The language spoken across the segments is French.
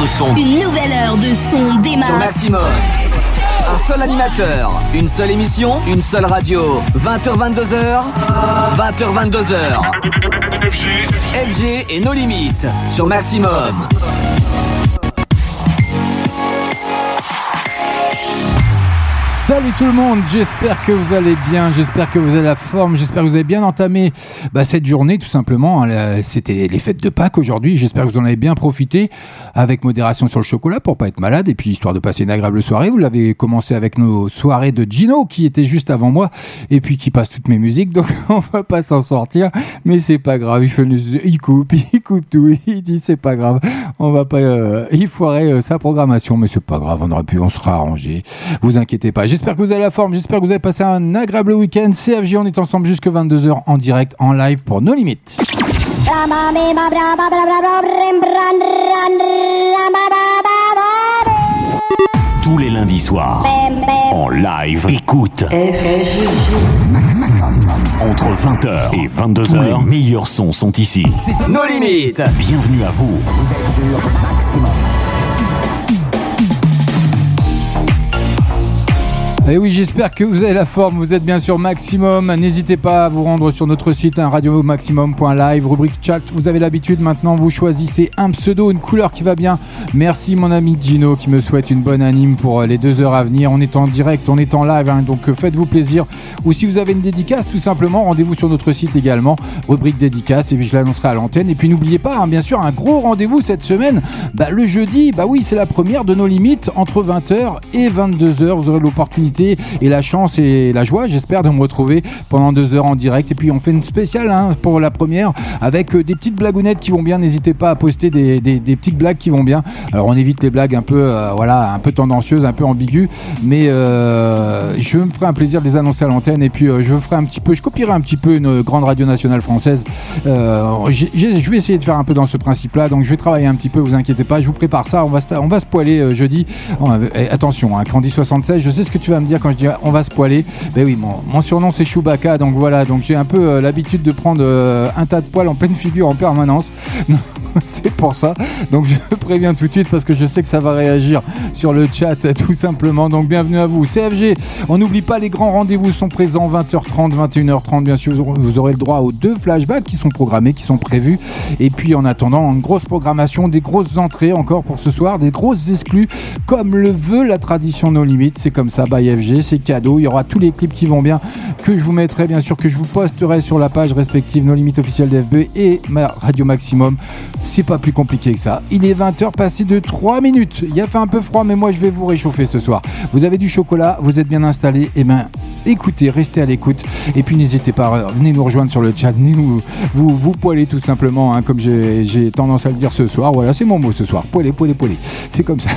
de son. Une nouvelle heure de son démarre. Sur Maximum. Un seul animateur, une seule émission, une seule radio. 20h22h, 20h22h. FG. FG et nos limites sur Maximum. Salut tout le monde, j'espère que vous allez bien, j'espère que vous avez la forme, j'espère que vous avez bien entamé bah, cette journée tout simplement. C'était les fêtes de Pâques aujourd'hui, j'espère que vous en avez bien profité avec modération sur le chocolat pour pas être malade et puis histoire de passer une agréable soirée. Vous l'avez commencé avec nos soirées de Gino qui était juste avant moi et puis qui passe toutes mes musiques donc on va pas s'en sortir mais c'est pas grave, il, fait il coupe, il coupe tout, il dit c'est pas grave, on va pas euh, il foirait euh, sa programmation mais c'est pas grave, on aurait pu, on sera arrangé, vous inquiétez pas. J'espère que vous avez la forme, j'espère que vous avez passé un agréable week-end. CFG, on est ensemble jusque 22h en direct, en live pour nos limites. Tous les lundis soirs, en live, écoute. Entre 20h et 22h, les meilleurs sons sont ici. Nos limites. Bienvenue à vous. Et eh oui, j'espère que vous avez la forme. Vous êtes bien sûr maximum. N'hésitez pas à vous rendre sur notre site hein, radiomaximum.live, rubrique chat. Vous avez l'habitude maintenant, vous choisissez un pseudo, une couleur qui va bien. Merci mon ami Gino qui me souhaite une bonne anime pour euh, les deux heures à venir. On est en direct, on est en live, hein, donc euh, faites-vous plaisir. Ou si vous avez une dédicace, tout simplement, rendez-vous sur notre site également, rubrique dédicace, et puis je l'annoncerai à l'antenne. Et puis n'oubliez pas, hein, bien sûr, un gros rendez-vous cette semaine. Bah, le jeudi, bah oui, c'est la première de nos limites entre 20h et 22h. Vous aurez l'opportunité et la chance et la joie, j'espère, de me retrouver pendant deux heures en direct. Et puis on fait une spéciale hein, pour la première avec euh, des petites blagounettes qui vont bien. N'hésitez pas à poster des, petites blagues qui vont bien. Alors on évite les blagues un peu, euh, voilà, un peu tendancieuses, un peu ambiguës, mais euh, je me ferai un plaisir de les annoncer à l'antenne. Et puis je ferai un petit peu, je copierai un petit peu une grande radio nationale française. je vais essayer de faire un peu dans ce principe-là, donc je vais travailler un petit peu. Vous inquiétez pas, je vous prépare ça. On va, se poiler jeudi. attention, hein, Candy 76, je sais ce que tu vas me dire quand je dis on va se poiler. Ben oui, mon, surnom c'est Chewbacca, donc voilà, donc j'ai un peu euh, l'habitude de prendre euh, un tas de poils en pleine figure en permanence. c'est pour ça. Donc je préviens tout de suite parce que je sais que ça va réagir sur le chat tout simplement. Donc bienvenue à vous. CFG, on n'oublie pas les grands rendez-vous sont présents 20h30, 21h30 bien sûr. Vous aurez le droit aux deux flashbacks qui sont programmés, qui sont prévus. Et puis en attendant, une grosse programmation, des grosses entrées encore pour ce soir, des grosses exclus comme le veut la tradition No Limites. C'est comme ça, by C'est cadeau. Il y aura tous les clips qui vont bien que je vous mettrai bien sûr, que je vous posterai sur la page respective No Limites officielle d'FB et ma Radio Maximum c'est pas plus compliqué que ça. Il est 20h passé de 3 minutes. Il a fait un peu froid, mais moi je vais vous réchauffer ce soir. Vous avez du chocolat, vous êtes bien installé. Eh ben écoutez, restez à l'écoute. Et puis n'hésitez pas, venez nous rejoindre sur le chat, venez nous, vous, vous tout simplement, hein, comme j'ai tendance à le dire ce soir. Voilà, c'est mon mot ce soir. Poêler, poêler, poêler. C'est comme ça.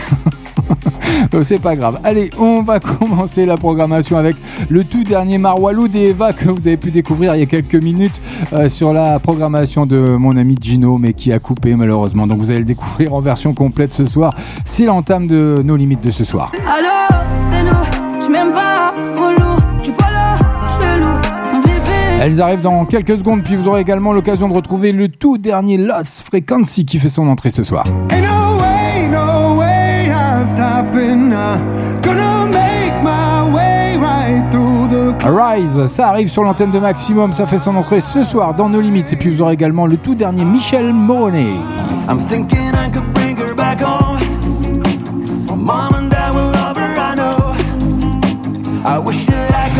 c'est pas grave. Allez, on va commencer la programmation avec le tout dernier Marwalou des Eva que vous avez pu découvrir il y a quelques minutes euh, sur la programmation de mon ami Gino, mais qui a coupé malheureusement. Donc vous allez le découvrir en version complète ce soir. C'est l'entame de nos limites de ce soir. c'est nous, m'aimes pas, tu Elles arrivent dans quelques secondes, puis vous aurez également l'occasion de retrouver le tout dernier Lost Frequency qui fait son entrée ce soir. Rise, ça arrive sur l'antenne de Maximum, ça fait son entrée ce soir dans nos limites. Et puis vous aurez également le tout dernier Michel Moroney.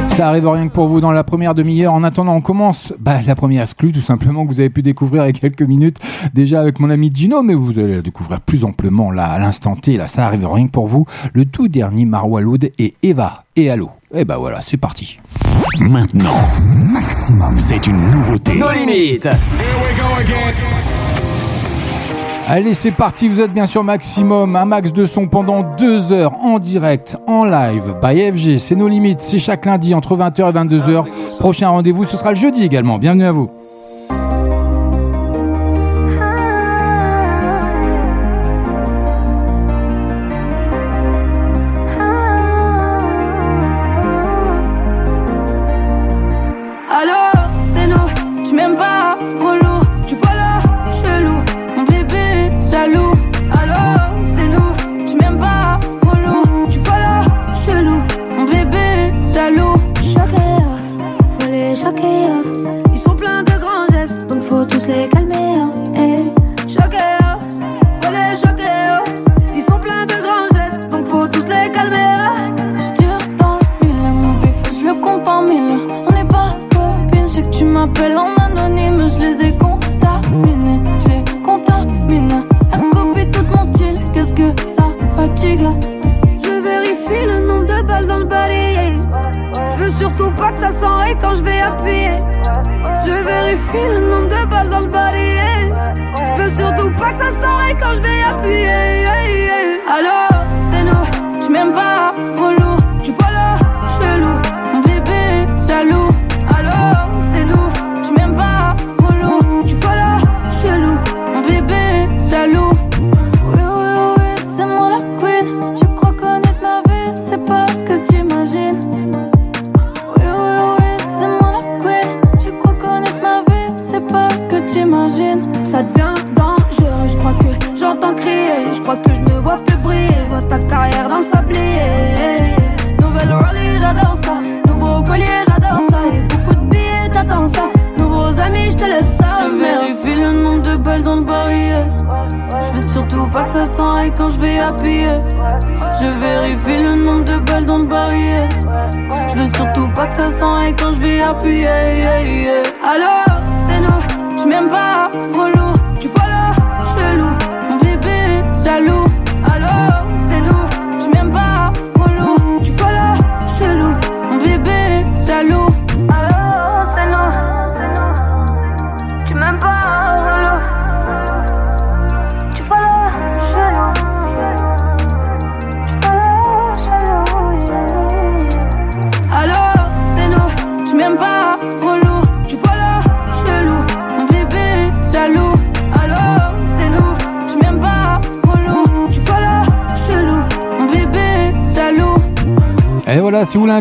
Ça arrive rien que pour vous dans la première demi-heure. En attendant, on commence bah, la première exclue, tout simplement, que vous avez pu découvrir il y a quelques minutes déjà avec mon ami Gino, mais vous allez la découvrir plus amplement là, à l'instant T. Là, ça arrive rien que pour vous. Le tout dernier Marwaloud et Eva et Allo. Et eh bah voilà, c'est parti. Maintenant, maximum, c'est une nouveauté. Nos limites. Here we go again. Allez, c'est parti, vous êtes bien sûr maximum, un max de son pendant deux heures en direct, en live, by FG, c'est nos limites, c'est chaque lundi entre 20h et 22h. Prochain rendez-vous, ce sera le jeudi également. Bienvenue à vous.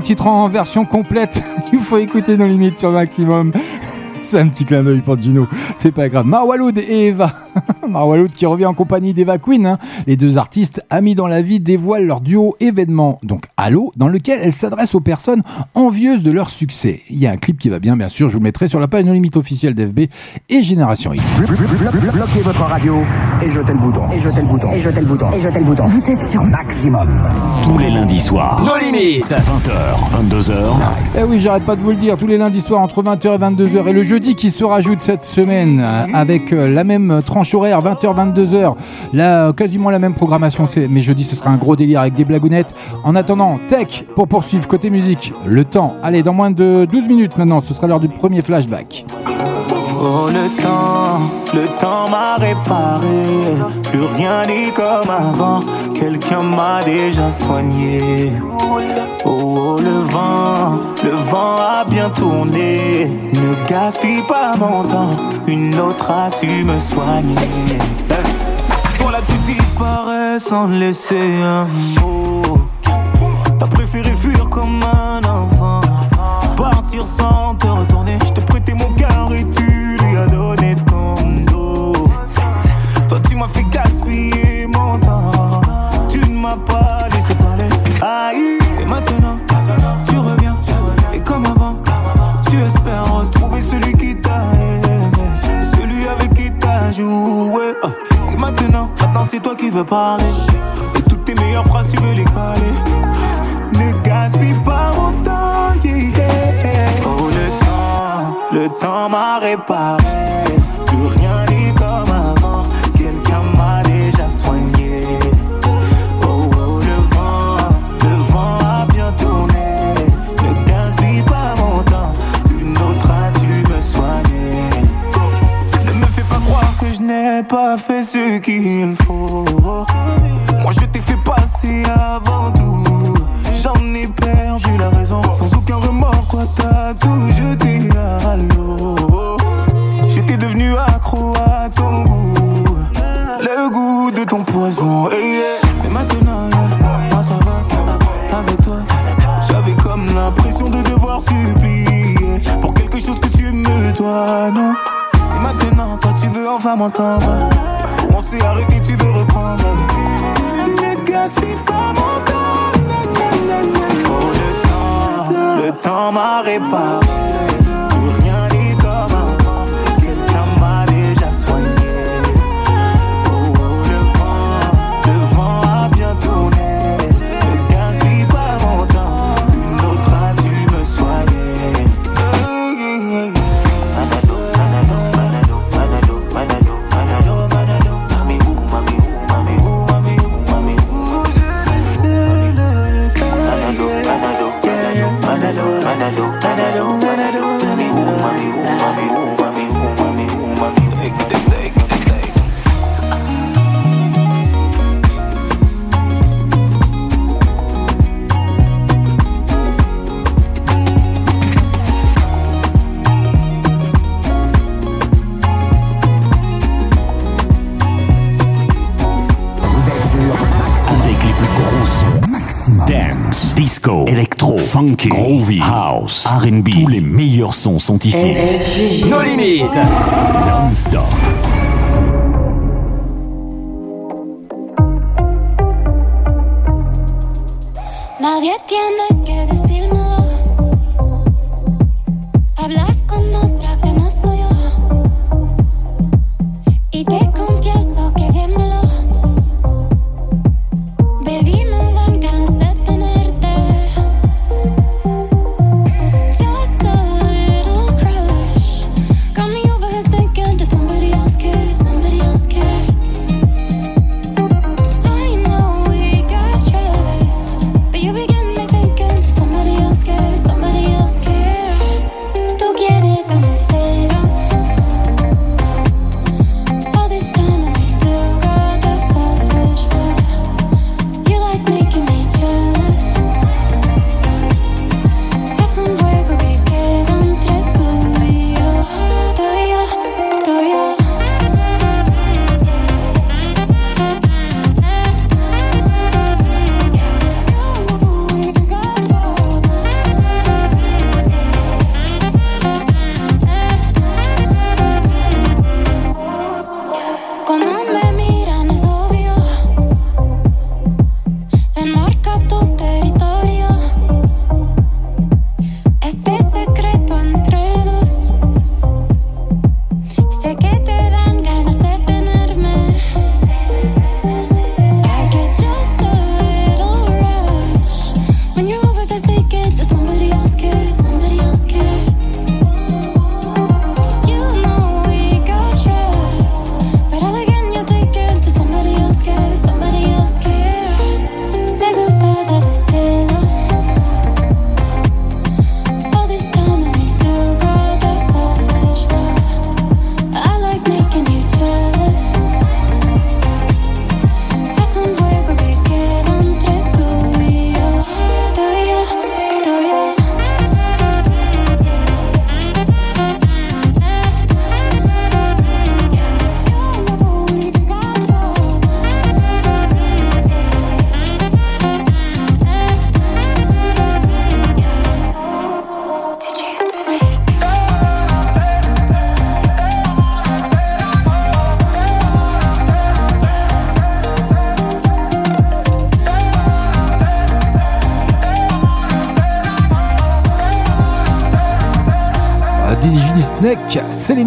Titre en version complète, il faut écouter nos limites sur maximum. C'est un petit clin d'œil pour Gino, c'est pas grave. Marwaloud et Eva. Marwaloud qui revient en compagnie d'Eva Queen. hein. Les deux artistes, amis dans la vie, dévoilent leur duo événement, donc Allo, dans lequel elles s'adressent aux personnes envieuses de leur succès. Il y a un clip qui va bien, bien sûr, je vous le mettrai sur la page No Limite officielle d'FB et Génération X. Bloquez votre radio et jetez le bouton. Et jetez le bouton. Et jetez le bouton. Et jetez le bouton. Vous êtes sur maximum. Tous les lundis soirs, Nos limites 20h, 22h, Eh oui, j'arrête pas de vous le dire, tous les lundis soirs entre 20h et 22h et le jeudi qui se rajoute cette semaine euh, avec euh, la même tranche horaire 20h 22h, là quasiment la même programmation, c'est mais jeudi ce sera un gros délire avec des blagounettes. En attendant, tech pour poursuivre côté musique, le temps. Allez, dans moins de 12 minutes maintenant, ce sera l'heure du premier flashback. Oh le temps, le temps m'a réparé. Plus rien n'est comme avant. Quelqu'un m'a déjà soigné. Oh, oh, le vent, le vent a bien tourné. Ne gaspille pas mon temps. Une autre a su me soigner. Toi là tu disparais sans laisser un mot. T'as préféré fuir comme un enfant. Partir sans te retourner. Je t'ai prêté mon cœur et Et maintenant, maintenant c'est toi qui veux parler. Et toutes tes meilleures phrases tu veux les caler ne gaspille pas mon temps, yeah. Oh le temps, le temps m'a réparé. Plus rien n'ai pas fait ce qu'il faut. Moi je t'ai fait passer avant tout. J'en ai perdu la raison. Sans aucun remords, toi t'as tout jeté à l'eau. J'étais devenu accro à ton goût. Le goût de ton poison. Hey, yeah. Et maintenant, yeah, ça va. Avec toi, j'avais comme l'impression de devoir supplier pour quelque chose que tu me dois, non? Veux enfin m'entendre. On s'est arrêté, tu veux reprendre. Ne gaspille pas mon temps. Oh, le temps, le temps m'a réparé. Disco, électro, funky, groovy, house, R&B. Tous les meilleurs sons sont ici. Nos limites. Non-stop. Nadie tiene que decírmelo.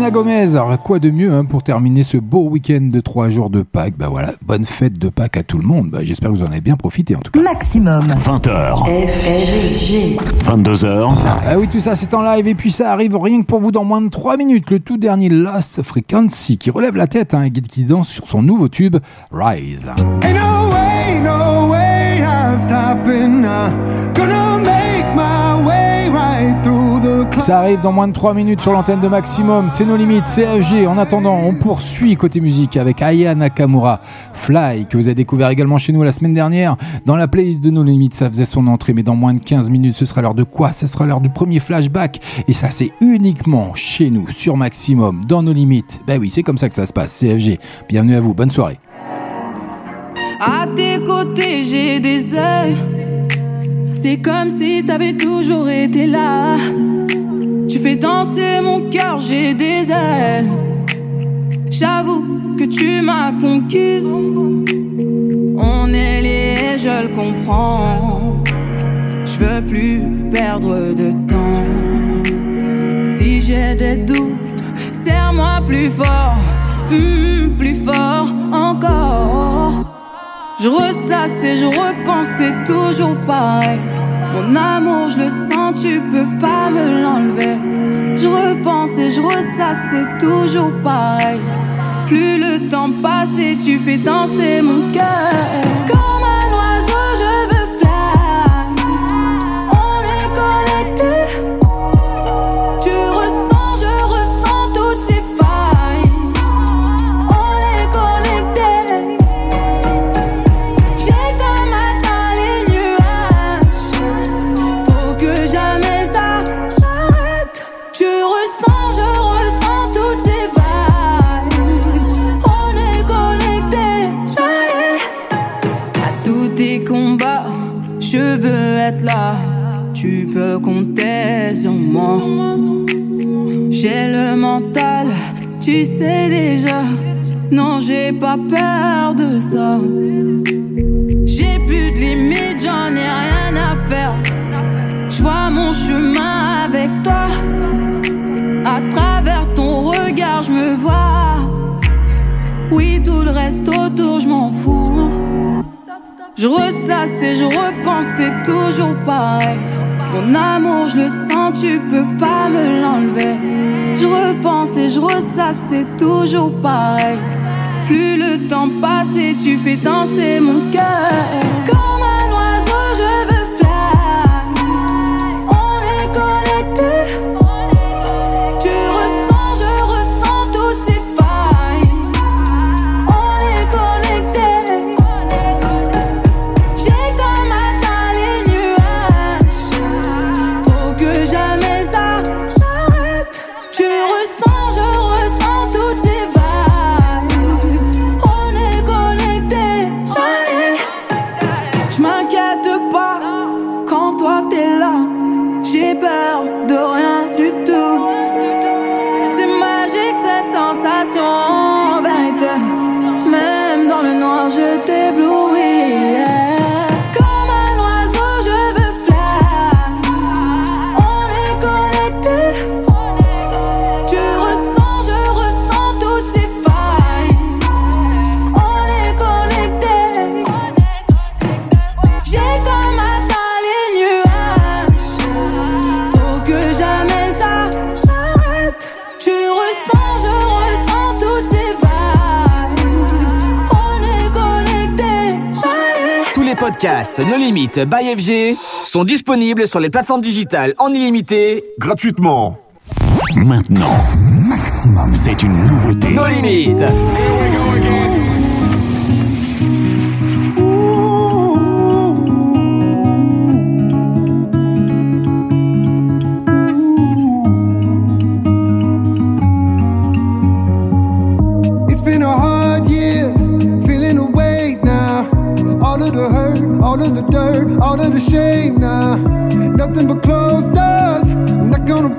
Selena Gomez. Alors, quoi de mieux hein, pour terminer ce beau week-end de trois jours de Pâques? Bah voilà, bonne fête de Pâques à tout le monde. Bah, J'espère que vous en avez bien profité en tout cas. Maximum. 20h. 22h. Ah oui, tout ça c'est en live et puis ça arrive rien que pour vous dans moins de 3 minutes. Le tout dernier Lost Frequency qui relève la tête hein, et qui danse sur son nouveau tube Rise. Ain't no way, no way I'm stopping now. Gonna make my way right through the clouds. Ça arrive dans moins de 3 minutes sur l'antenne de Maximum. C'est nos limites, CFG. En attendant, on poursuit côté musique avec Aya Nakamura, Fly, que vous avez découvert également chez nous la semaine dernière. Dans la playlist de nos limites, ça faisait son entrée, mais dans moins de 15 minutes, ce sera l'heure de quoi? Ce sera l'heure du premier flashback. Et ça, c'est uniquement chez nous, sur Maximum, dans nos limites. Ben oui, c'est comme ça que ça se passe. CFG. Bienvenue à vous. Bonne soirée. Tes côtés, j'ai des ailes. C'est comme si t'avais toujours été là. Tu fais danser mon cœur, j'ai des ailes. J'avoue que tu m'as conquise. On est liés, je le comprends. Je veux plus perdre de temps. Si j'ai des doutes, serre-moi plus fort, Hmm, plus fort encore. Je ressasse je repense, c'est toujours pareil. Mon amour, je le sens, tu peux pas me l'enlever. Je repense et je ressasse, c'est toujours pareil. Plus le temps passe et tu fais danser mon cœur. J'ai le mental, tu sais déjà. Non, j'ai pas peur de ça. J'ai plus de limites, j'en ai rien à faire. Je vois mon chemin avec toi. À travers ton regard, je me vois. Oui, tout le reste autour, je m'en fous. Je ressasse et je repense, c'est toujours pareil. Mon amour, je le sens, tu peux pas me l'enlever. Je repense et je ressasse, c'est toujours pareil. Plus le temps passe et tu fais danser mon cœur. Comme un oiseau, je veux fly. On est connectés. Podcasts No Limit by FG sont disponibles sur les plateformes digitales en illimité Gratuitement. Maintenant, Maximum, c'est une nouveauté. No Limit. The dirt, all of the shame now. Nothing but closed doors, I'm not gonna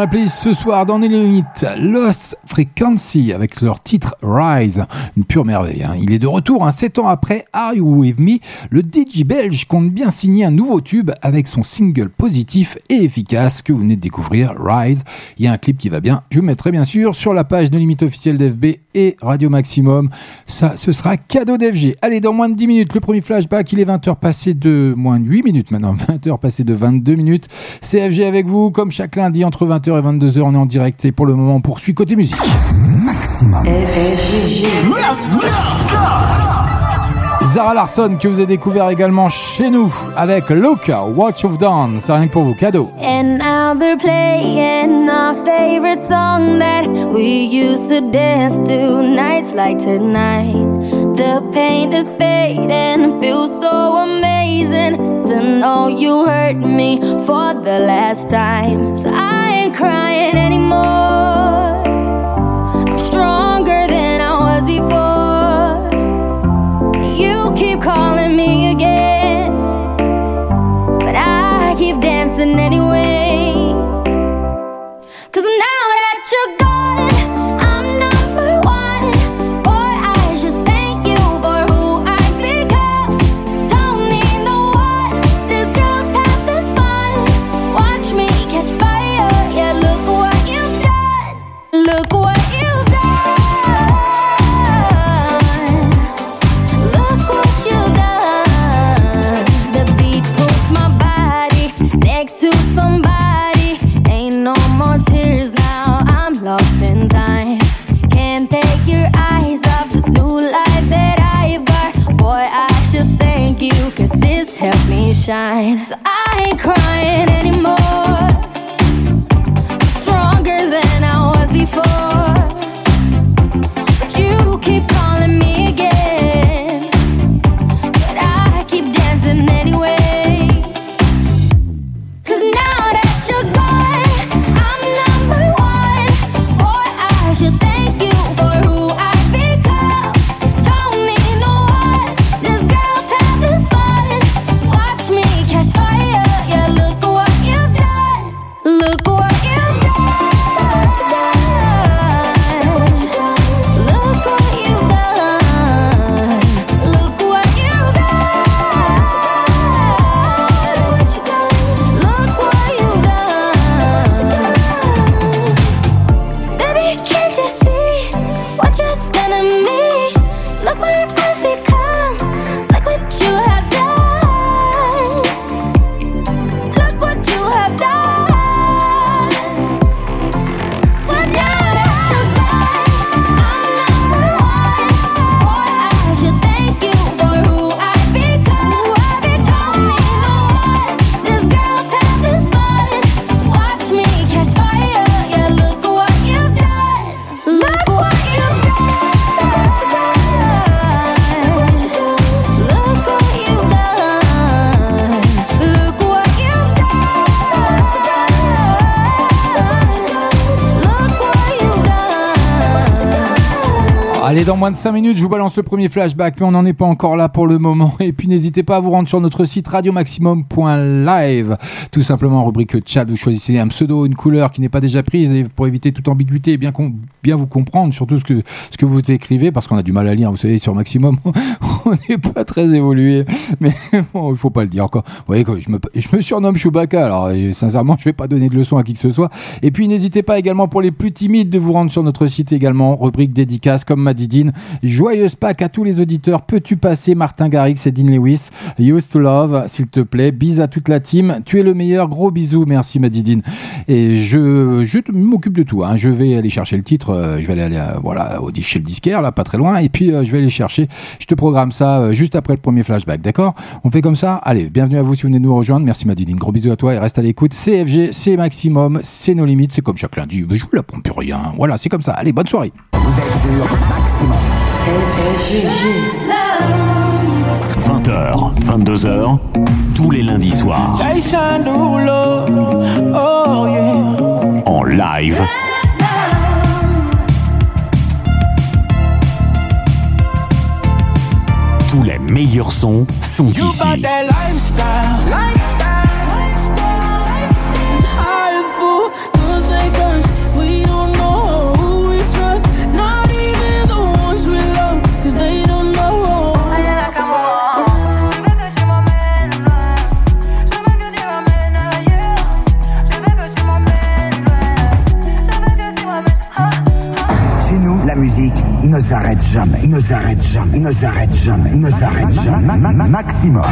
la playlist ce soir dans les limites. Lost Frequency avec leur titre Rise. Une pure merveille. hein. Il est de retour, hein, 7 ans après Are You With Me. Le DJ belge compte bien signer un nouveau tube avec son single positif et efficace que vous venez de découvrir, Rise. Il y a un clip qui va bien. Je vous mettrai bien sûr sur la page de limite officielle d'FB et Radio Maximum. Ça, ce sera cadeau d'FG. Allez, dans moins de 10 minutes, le premier flashback. Il est 20h passé de moins de 8 minutes maintenant. 20h passé de 22 minutes. CFG avec vous, comme chaque lundi, entre 20h et 22h. On est en direct et pour le moment, on poursuit côté musique. Maximum. Zara Larson, que vous avez découvert également chez nous avec Loca, Watch of Dawn. C'est rien que pour vous, cadeau. And now they're playing our favorite song that we used to dance to nights like tonight. The pain is fading, feels so amazing to know you hurt me for the last time. So I ain't crying anymore. You keep calling me again. But I keep dancing anyway. Shine. Allez, dans moins de 5 minutes, je vous balance le premier flashback, mais on n'en est pas encore là pour le moment. Et puis n'hésitez pas à vous rendre sur notre site radiomaximum.live. Tout simplement, rubrique chat, vous choisissez un pseudo, une couleur qui n'est pas déjà prise et pour éviter toute ambiguïté et bien, com- bien vous comprendre, surtout ce que, ce que vous écrivez, parce qu'on a du mal à lire, vous savez, sur Maximum, on n'est pas très évolué. Mais bon, il faut pas le dire encore. Vous voyez, je me, je me surnomme Chewbacca, alors euh, sincèrement, je vais pas donner de leçons à qui que ce soit. Et puis n'hésitez pas également pour les plus timides de vous rendre sur notre site également, rubrique dédicace comme m'a Dean. Joyeuse Pâques à tous les auditeurs. Peux-tu passer Martin Garrix et Dean Lewis? Used to Love, s'il te plaît. Bis à toute la team. Tu es le meilleur. Gros bisous. Merci Madidine. Et je, je m'occupe de tout. hein. Je vais aller chercher le titre. Euh, Je vais aller, aller euh, voilà, au, chez le disquaire, là, pas très loin. Et puis, euh, je vais aller chercher. Je te programme ça euh, juste après le premier flashback. D'accord? On fait comme ça? Allez, bienvenue à vous si vous venez de nous rejoindre. Merci Madidine. Gros bisous à toi et reste à l'écoute. CFG, c'est maximum. C'est nos limites. C'est comme chaque lundi. Je vous la prends plus rien. Voilà, c'est comme ça. Allez, bonne soirée. Vous êtes sur Maximum. 20h, 22h, tous les lundis soirs. En live. Tous les meilleurs sons sont ici. Ne s'arrête jamais, ne s'arrête jamais, ne s'arrête jamais, ne s'arrête jamais, maximum.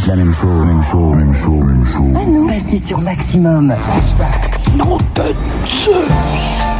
toutes la même chose, même chose, même chose, même chose. Ah non, passez sur maximum. Flashback. Nom de Zeus.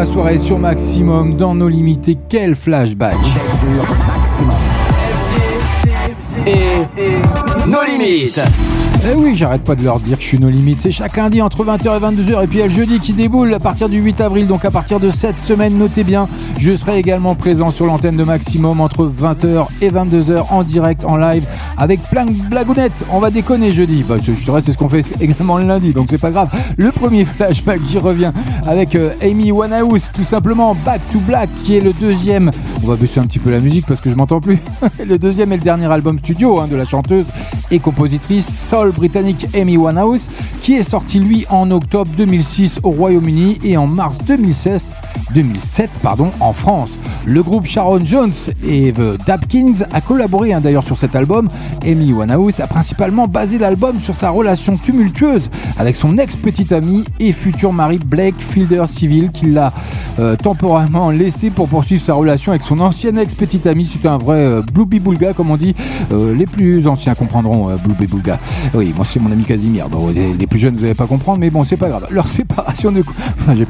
La soirée sur Maximum dans nos limités. Quel flashback Et nos limites. Eh oui, j'arrête pas de leur dire que je suis nos limites. C'est chaque lundi entre 20h et 22h. Et puis il y a le jeudi qui déboule à partir du 8 avril. Donc à partir de cette semaine, notez bien, je serai également présent sur l'antenne de Maximum entre 20h et 22h en direct, en live, avec plein de blagounettes. On va déconner jeudi. Bah, je dirais c'est ce qu'on fait également le lundi, donc c'est pas grave. Le premier flashback, j'y reviens avec euh, Amy Winehouse, tout simplement Back to Black, qui est le deuxième. On va baisser un petit peu la musique parce que je m'entends plus. le deuxième et le dernier album studio hein, de la chanteuse et compositrice soul britannique Amy Winehouse, qui est sorti lui en octobre 2006 au Royaume-Uni et en mars 2016, 2007 pardon, en France. Le groupe Sharon Jones et The Dapkins a collaboré hein, d'ailleurs sur cet album. Amy Winehouse a principalement basé l'album sur sa relation tumultueuse avec son ex-petite amie et futur mari Blake Fielder Civil qui l'a euh, temporairement laissé pour poursuivre sa relation avec son ancienne ex-petite amie. C'était un vrai euh, Blueby Boulga comme on dit. Euh, les plus anciens comprendront euh, Blueby Boulga. Oui, moi c'est mon ami Casimir. Les, plus jeunes vous n'allez pas comprendre, mais bon c'est pas grave. Leur séparation de... J'ai.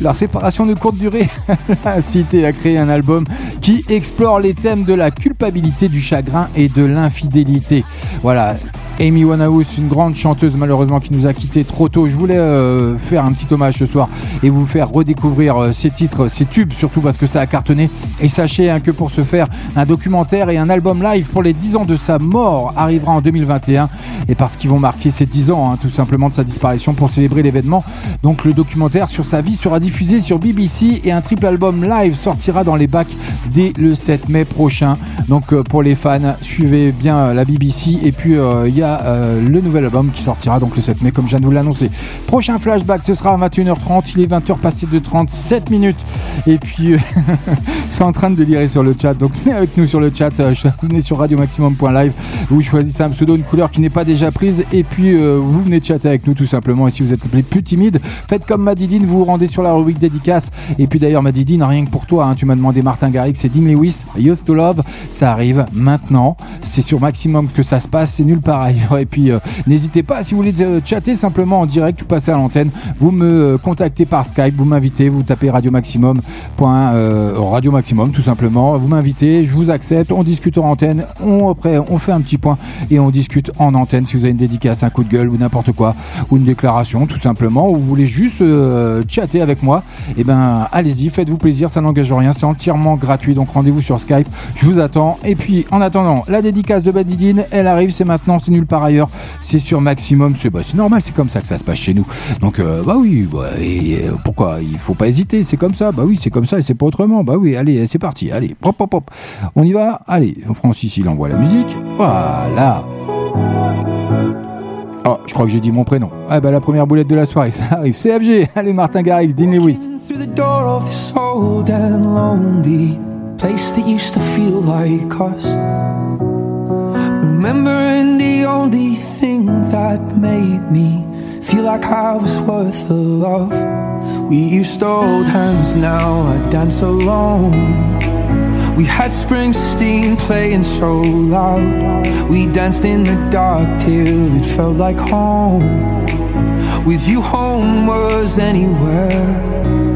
Leur séparation de courte durée a incité à créer un album qui explore les thèmes de la culpabilité, du chagrin et de l'infidélité. Voilà. Amy Winehouse, une grande chanteuse malheureusement qui nous a quitté trop tôt. Je voulais euh, faire un petit hommage ce soir et vous faire redécouvrir euh, ces titres, ces tubes, surtout parce que ça a cartonné. Et sachez hein, que pour ce faire, un documentaire et un album live pour les 10 ans de sa mort arrivera en 2021 et parce qu'ils vont marquer ces 10 ans hein, tout simplement de sa disparition pour célébrer l'événement. Donc le documentaire sur sa vie sera diffusé sur BBC et un triple album live sortira dans les bacs dès le 7 mai prochain. Donc euh, pour les fans, suivez bien euh, la BBC et puis euh, il y a euh, le nouvel album qui sortira donc le 7 mai comme je viens de vous l'annoncer. Prochain flashback, ce sera à 21h30, il est 20h passé de 37 minutes et puis euh, c'est en train de délirer sur le chat. Donc venez avec nous sur le chat, euh, venez sur radiomaximum.live, vous choisissez un pseudo, une couleur qui n'est pas déjà prise et puis vous venez chatter avec nous tout simplement. Et si vous êtes les plus timides, faites comme Madidine, vous vous rendez sur la rubrique dédicace. Et puis d'ailleurs Madidine, rien que pour toi, hein, tu m'as demandé Martin Garrix et Dean Lewis, Used to Love, ça arrive maintenant. C'est sur Maximum que ça se passe, c'est nulle part. Et puis, euh, n'hésitez pas, si vous voulez euh, chatter simplement en direct ou passer à l'antenne, vous me euh, contactez par Skype, vous m'invitez, vous tapez Radio Maximum, point, Radio Maximum tout simplement. Vous m'invitez, je vous accepte, on discute en antenne. On, après, on fait un petit point et on discute en antenne. Si vous avez une dédicace, un coup de gueule ou n'importe quoi, ou une déclaration tout simplement, ou vous voulez juste chatter avec moi, et ben allez-y, faites-vous plaisir, ça n'engage rien, c'est entièrement gratuit. Donc rendez-vous sur Skype, je vous attends. Et puis en attendant, la dédicace de Badidine, elle arrive, c'est maintenant, c'est nulle part ailleurs, c'est sur Maximum, c'est bah, c'est normal, c'est comme ça que ça se passe chez nous. Donc euh, bah oui, bah, euh, pourquoi Il faut pas hésiter, c'est comme ça, bah oui, c'est comme ça et c'est pas autrement. Bah oui, allez, c'est parti, allez, hop hop hop. On y va Allez, Francis il envoie la musique. Voilà. Oh, je crois que j'ai dit mon prénom. Ah bah la première boulette de la soirée, ça arrive. CFG, allez Martin Garrix, like us. Remembering the only thing that made me feel like I was worth the love. We used to hold hands, now I dance alone. We had Springsteen playing so loud. We danced in the dark till it felt like home. With you, home was anywhere.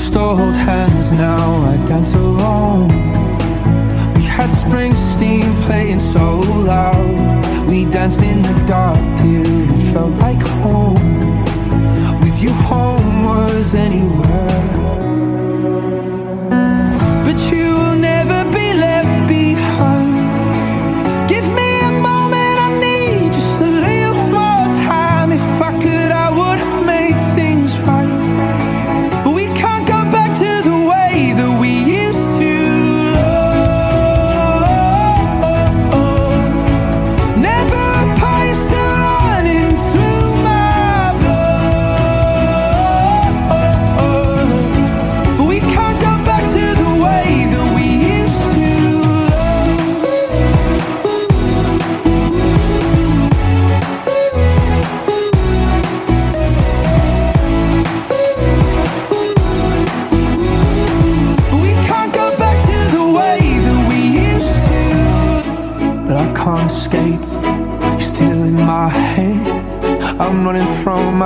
Used to hold hands, now I dance alone. We had Springsteen playing so loud. We danced in the dark till it felt like home. With you, home was anywhere.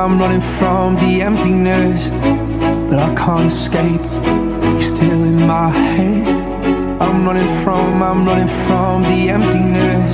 I'm running from the emptiness. But I can't escape. You're still in my head. I'm running from, I'm running from the emptiness.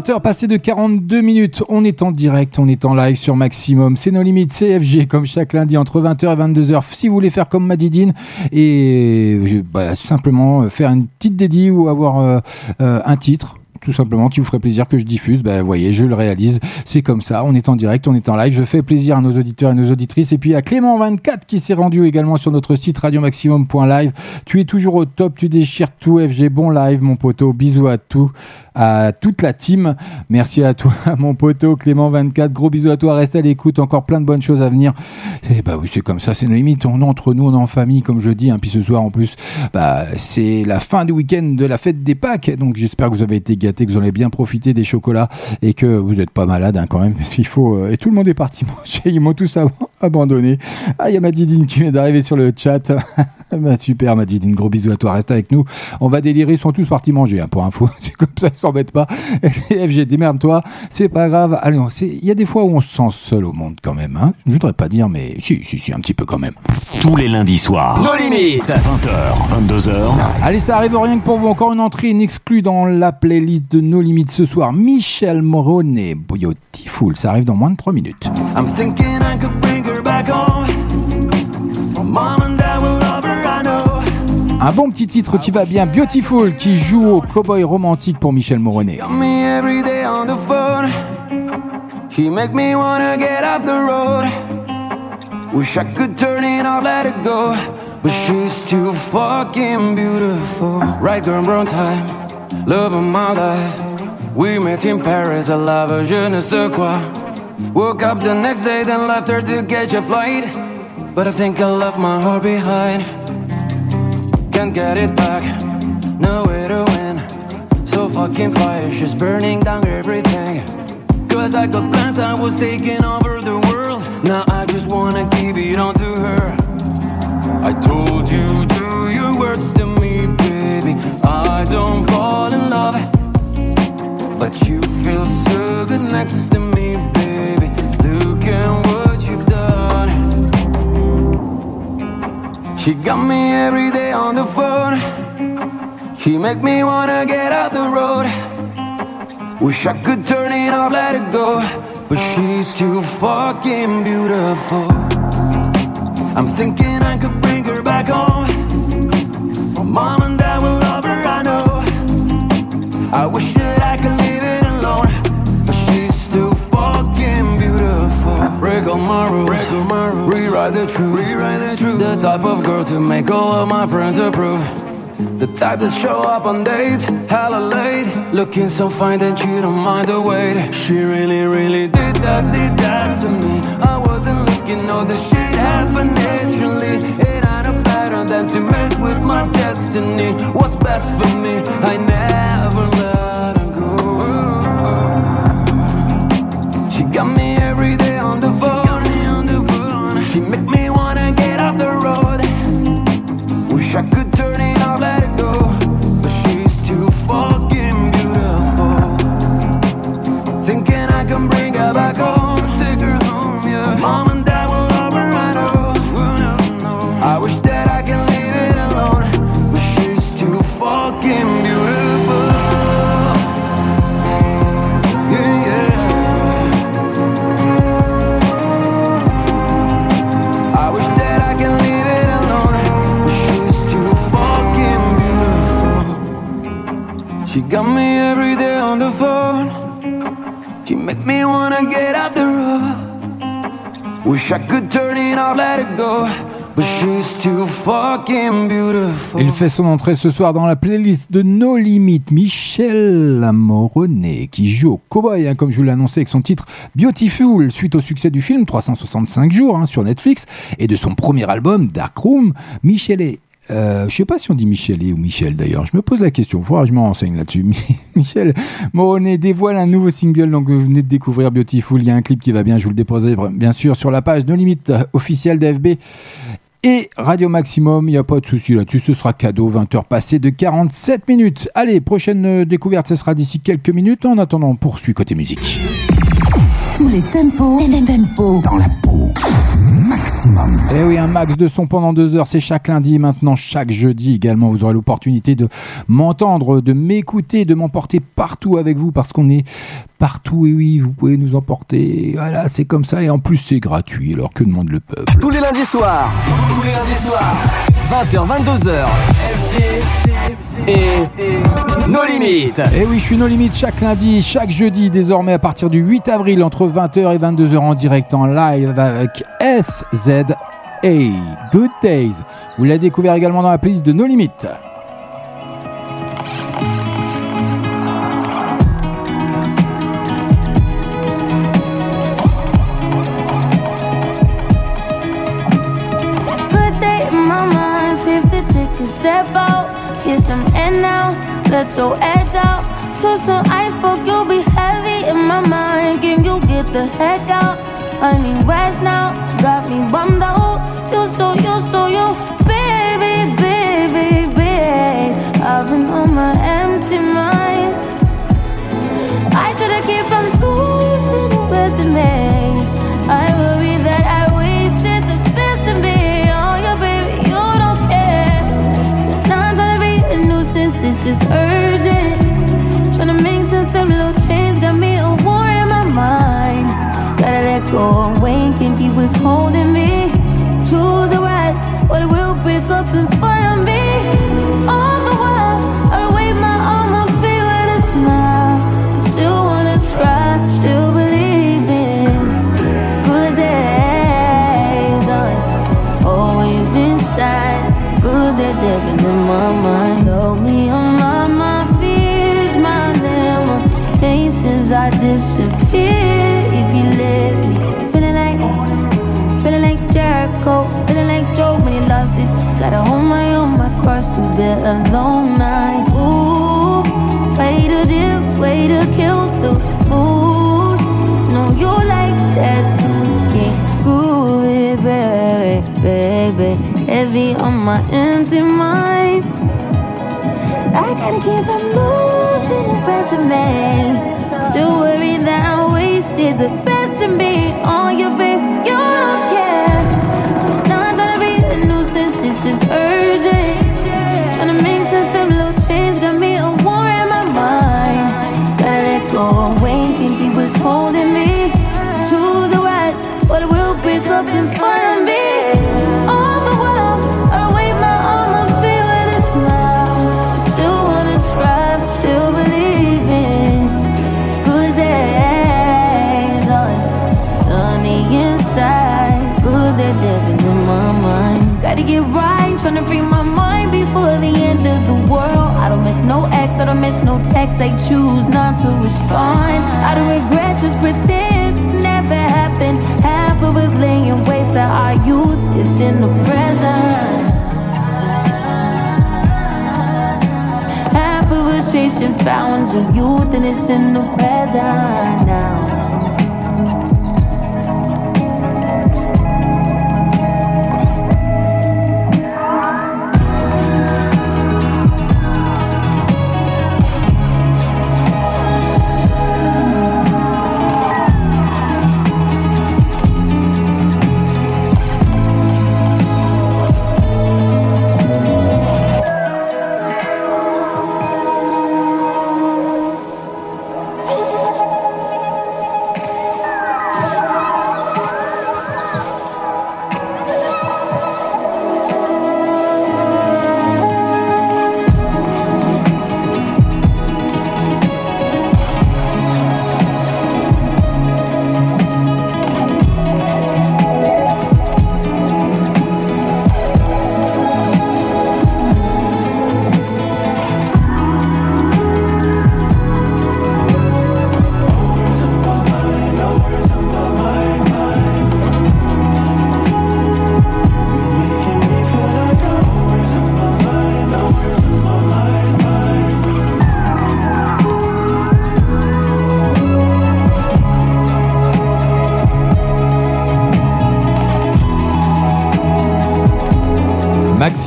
20h passées de 42 minutes, on est en direct, on est en live sur Maximum, c'est nos limites CFG comme chaque lundi entre 20h et 22h. Si vous voulez faire comme Madidine et euh, bah, simplement faire une petite dédie ou avoir euh, euh, un titre, tout simplement, qui vous ferait plaisir que je diffuse, ben, voyez, je le réalise. C'est comme ça. On est en direct, on est en live. Je fais plaisir à nos auditeurs et nos auditrices. Et puis à Clément24 qui s'est rendu également sur notre site radiomaximum.live. Tu es toujours au top, tu déchires tout. FG, bon live, mon poteau. Bisous à tout, à toute la team. Merci à toi, mon poteau Clément24. Gros bisous à toi. Reste à l'écoute. Encore plein de bonnes choses à venir. Et bah oui, c'est comme ça. C'est nos limites. On est entre nous, on est en famille, comme je dis. Hein. Puis ce soir, en plus, bah, c'est la fin du week-end de la fête des Pâques. Donc j'espère que vous avez été gâtés, que vous en avez bien profité des chocolats et que vous n'êtes pas malade hein, quand même. S'il faut. euh, et tout le monde est parti manger. Ils m'ont tous ab- abandonné. Ah, il y a Madidine qui vient d'arriver sur le chat. bah, super, Madidine. Gros bisous à toi. Reste avec nous. On va délirer. Ils sont tous partis manger. hein, pour info. C'est comme ça. Ils s'embêtent pas. Et FG, démerde-toi. C'est pas grave. Allez, c'est- il y a des fois où on se sent seul au monde quand même. Hein. Je voudrais pas dire, mais si, si, si, un petit peu quand même. Tous les lundis soirs. Nos limites. 20h, 22h. Allez, ça arrive rien que pour vous. Encore une entrée inexclue dans la playlist de nos limites ce soir. Michel Moroney, Beautiful. Ça arrive dans moins de 3 minutes. I'm thinking I could bring her back home. Mom and dad will love her, I know. Un bon petit titre qui va bien. Beautiful qui joue au cowboy romantique pour Michel phone. She make me wanna get off the road. Wish I could turn it off, let it go. But she's too fucking beautiful. Right girl, wrong time. Love of my life. We met in Paris, I love her, je ne sais quoi. Woke up the next day, then left her to catch a flight. But I think I left my heart behind. Can't get it back, no way to win. So fucking fire, she's burning down everything. Cause I got plans, I was taking over the world. Now I just wanna give it on to her. I told you, You feel so good next to me, baby. Look at what you've done. She got me every day on the phone. She make me wanna get out the road. Wish I could turn it off, let it go. But she's too fucking beautiful. I'm thinking I could bring her back home. Mom and dad will love her, I know. I wish Break all my rules, rewrite the truth. The type of girl to make all of my friends approve. The type that show up on dates, hella late. Looking so fine that you don't mind the wait. She really, really did that, did that to me. I wasn't looking, all this shit happened naturally. It ain't a pattern than to mess with my destiny. What's best for me? I never Il fait son entrée ce soir dans la playlist de No Limites, Michel Moroney, qui joue au cowboy, hein, comme je vous l'ai annoncé avec son titre Beautiful, suite au succès du film 365 jours hein, sur Netflix, et de son premier album Dark Room. Michel est euh, je sais pas si on dit Michelet ou Michel d'ailleurs. Je me pose la question. Faudra que je me renseigne là-dessus. Michel Moroney dévoile un nouveau single. Donc vous venez de découvrir Beautiful. Il y a un clip qui va bien. Je vous le déposerai bien sûr sur la page No Limite officielle d'FB et Radio Maximum. Il n'y a pas de souci là-dessus. Ce sera cadeau. 20h passées de 47 minutes. Allez, prochaine euh, découverte. Ce sera d'ici quelques minutes. En attendant, on poursuit côté musique. Tous les tempos, les tempos dans la peau. Maximum. Eh oui, un max de son pendant deux heures, c'est chaque lundi. Maintenant, chaque jeudi également, vous aurez l'opportunité de m'entendre, de m'écouter, de m'emporter partout avec vous parce qu'on est partout. Et oui, vous pouvez nous emporter. Voilà, c'est comme ça. Et en plus, c'est gratuit. Alors que demande le peuple? Tous les lundis soirs. Tous les lundis soirs. 20h, 22h. Et nos limites. Et oui, je suis nos limites chaque lundi, chaque jeudi, désormais à partir du 8 avril, entre 20h et 22h en direct en live avec SZA. Good Days. Vous l'avez découvert également dans la playlist de nos limites. Good day in my mind, safe to take a step out. Get some let your edge out. To some iceberg, you'll be heavy in my mind. Can you get the heck out? I need rest now, got me bummed out. You so, you so, you, baby, baby, baby. I've been just urgent. Trying to make sense of little change, got me a war in my mind. Gotta let go and wait, can't keep what's holding to bear alone. Night, ooh, way to dip, way to kill the mood. No, you like that, can't groove it, baby, baby. Heavy on my empty mind. I gotta keep from losing the rest of me. Still worry that I wasted the best in me. On you, babe, no ex, I wave my arms and feel it's love. Still wanna try, still believe in good days. Sunny inside, good days living in my mind. Gotta get right, tryna free my mind before the end of the world. I don't miss no X, I don't miss no text. They choose not to respond. I don't regret, just pretend to our youth is in the present. Half of us chasing fountains of youth and it's in the present now.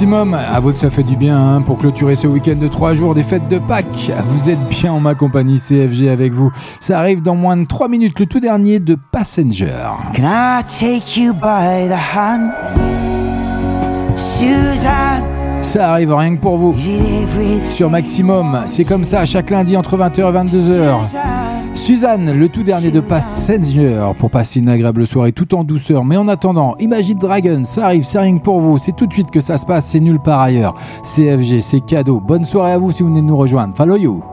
Maximum, avouez que ça fait du bien hein, pour clôturer ce week-end de 3 jours des fêtes de Pâques. Vous êtes bien en ma compagnie CFG avec vous. Ça arrive dans moins de 3 minutes, le tout dernier de Passenger. Can I take you by the hand? Shoes on. Ça arrive rien que pour vous. Sur Maximum, c'est comme ça, chaque lundi entre 20h et 22h. Suzanne, le tout dernier de Passenger, pour passer une agréable soirée tout en douceur. Mais en attendant, Imagine Dragon, ça arrive, c'est rien pour vous. C'est tout de suite que ça se passe, c'est nulle part ailleurs. CFG, c'est cadeau. Bonne soirée à vous si vous venez nous rejoindre. Follow. You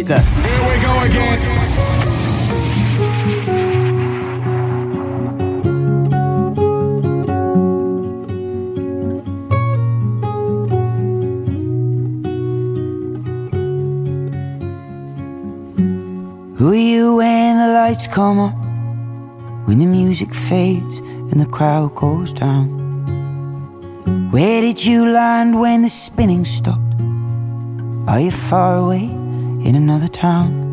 Nos limites. Who are you when the lights come on? When the music fades and the crowd goes down? Where did you land when the spinning stopped? Are you far away in another town?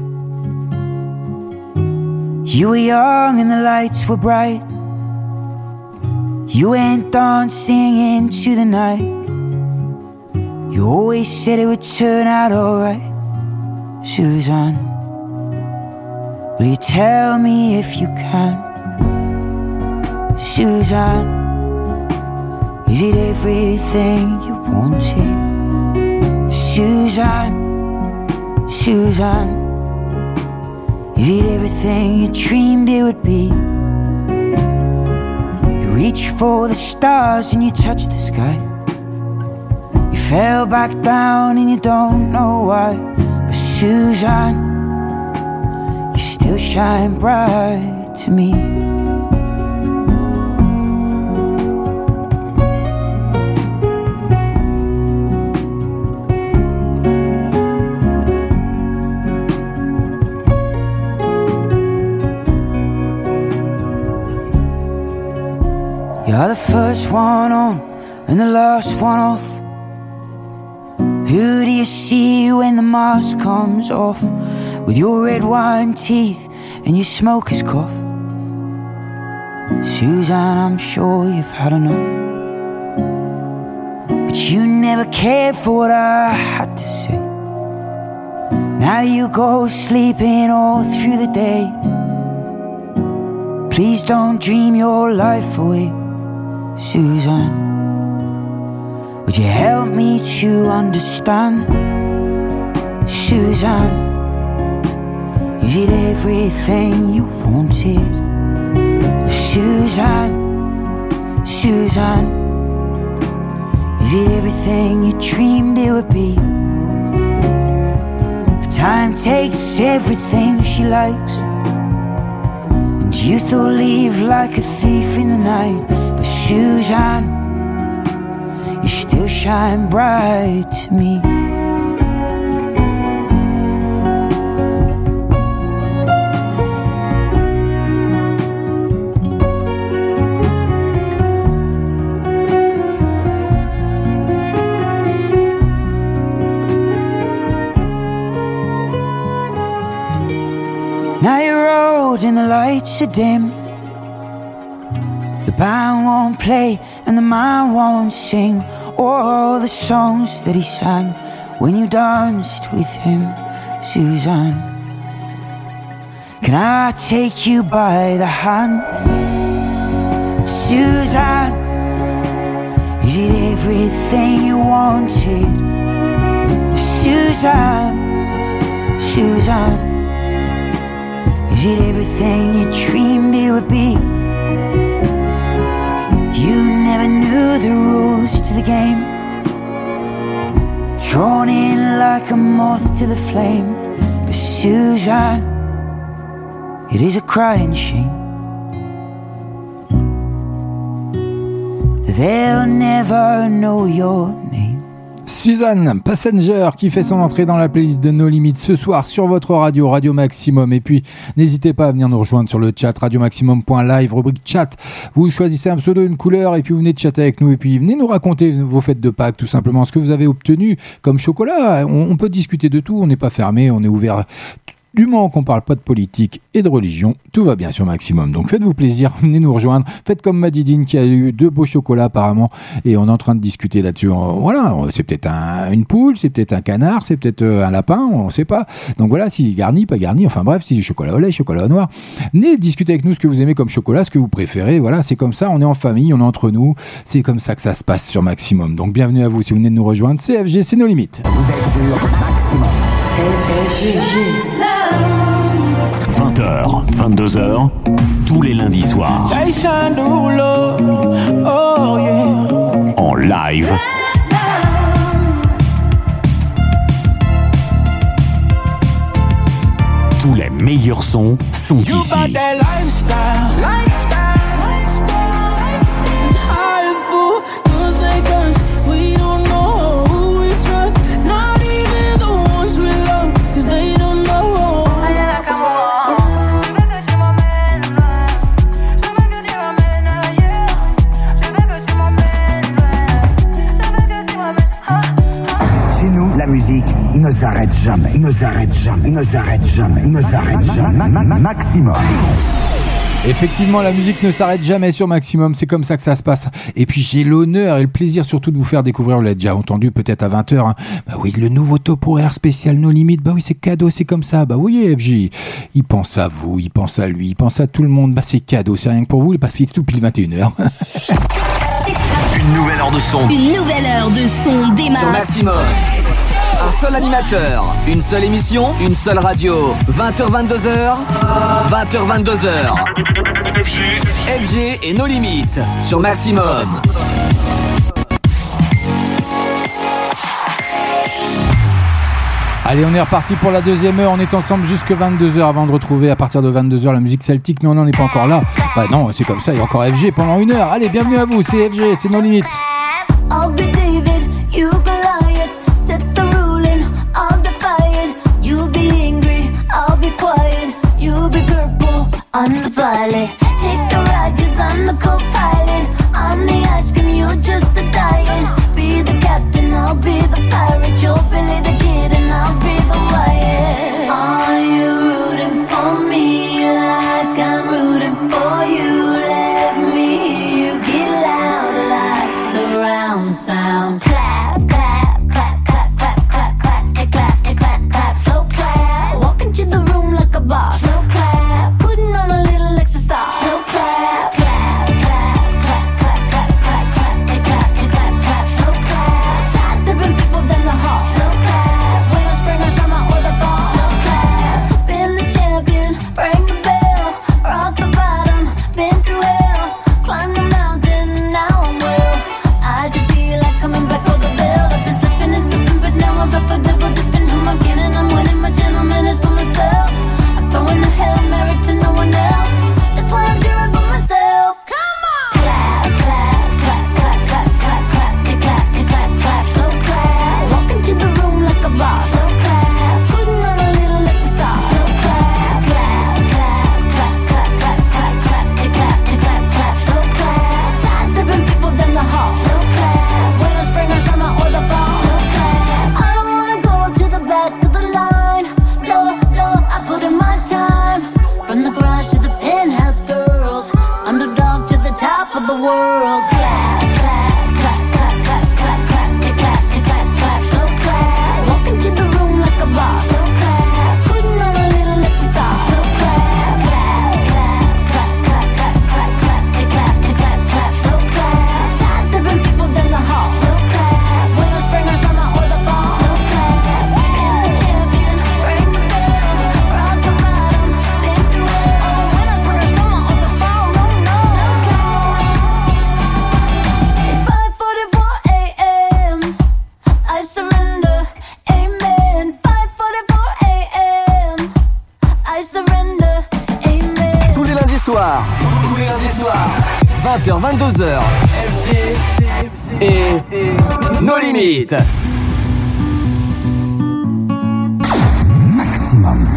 You were young and the lights were bright. You went dancing into the night. You always said it would turn out alright, Suzanne. Will you tell me if you can? Suzanne, is it everything you wanted? Suzanne, Suzanne, is it everything you dreamed it would be? You reach for the stars and you touch the sky. You fell back down and you don't know why. But Suzanne, you still shine bright to me. One on and the last one off. Who do you see when the mask comes off? With your red wine teeth and your smoker's cough. Suzanne, I'm sure you've had enough. But you never cared for what I had to say. Now you go sleeping all through the day. Please don't dream your life away, Suzanne. Would you help me to understand, Susan? Is it everything you wanted, Suzanne? Suzanne, is it everything you dreamed it would be? But time takes everything she likes, and youth will leave like a thief in the night. But Suzanne, you still shine bright to me. Now you're old and the lights are dim. Band won't play and the man won't sing all the songs that he sang when you danced with him, Suzanne. Can I take you by the hand, Suzanne? Is it everything you wanted, Suzanne? Suzanne. Is it everything you dreamed it would be? Never knew the rules to the game. Drawn in like a moth to the flame. But Suzanne, it is a crying shame. They'll never know your name. Suzanne Passenger qui fait son entrée dans la playlist de No Limites ce soir sur votre radio, Radio Maximum. Et puis, n'hésitez pas à venir nous rejoindre sur le chat radiomaximum.live, rubrique chat. Vous choisissez un pseudo, une couleur, et puis vous venez de chatter avec nous. Et puis, venez nous raconter vos fêtes de Pâques, tout simplement, ce que vous avez obtenu comme chocolat. On peut discuter de tout, on n'est pas fermé, on est ouvert du moment qu'on parle pas de politique et de religion, tout va bien sur Maximum. Donc faites-vous plaisir, venez nous rejoindre. Faites comme Madidine qui a eu deux beaux chocolats apparemment et on est en train de discuter là-dessus. Voilà, c'est peut-être un- une poule, c'est peut-être un canard, c'est peut-être euh, un lapin, on ne sait pas. Donc voilà, si garni, pas garni, enfin bref, si chocolat au lait, chocolat au noir. Venez discuter avec nous ce que vous aimez comme chocolat, ce que vous préférez. Voilà, c'est comme ça, on est en famille, on est entre nous. C'est comme ça que ça se passe sur Maximum. Donc bienvenue à vous si vous venez de nous rejoindre. CFG, c'est nos limites. 20h, 22h, tous les lundis soirs, oh en live. Tous les meilleurs sons sont ici. Ne s'arrête jamais, ne s'arrête jamais. Ma- ma- ma- Maximum. Effectivement, la musique ne s'arrête jamais sur Maximum, c'est comme ça que ça se passe. Et puis j'ai l'honneur et le plaisir surtout de vous faire découvrir, vous l'avez déjà entendu peut-être à 20h, bah oui, le nouveau top horaire spécial No Limites, bah oui, c'est cadeau, c'est comme ça, bah oui, FJ, il pense à vous, il pense à lui, il pense à tout le monde, bah c'est cadeau, c'est rien que pour vous, parce qu'il est tout pile 21h. Une nouvelle heure de son. Une nouvelle heure de son démarre. Sur Maximum. Seul animateur, une seule émission, une seule radio. 20h, 22h. 20h, 22h. FG et nos limites. Sur Maximum. Allez, on est reparti pour la deuxième heure. On est ensemble jusque 22h avant de retrouver à partir de 22h la musique celtique. Non, on n'est pas encore là. Bah non, c'est comme ça. Il y a encore FG pendant une heure. Allez, bienvenue à vous. C'est FG, c'est nos limites. I'm the violet. Take a ride, cause I'm the co-pilot. I'm the ice cream, you're just the diet. Be the captain, I'll be the pirate. You're Billy 20h22h. FG et nos limites. Maximum.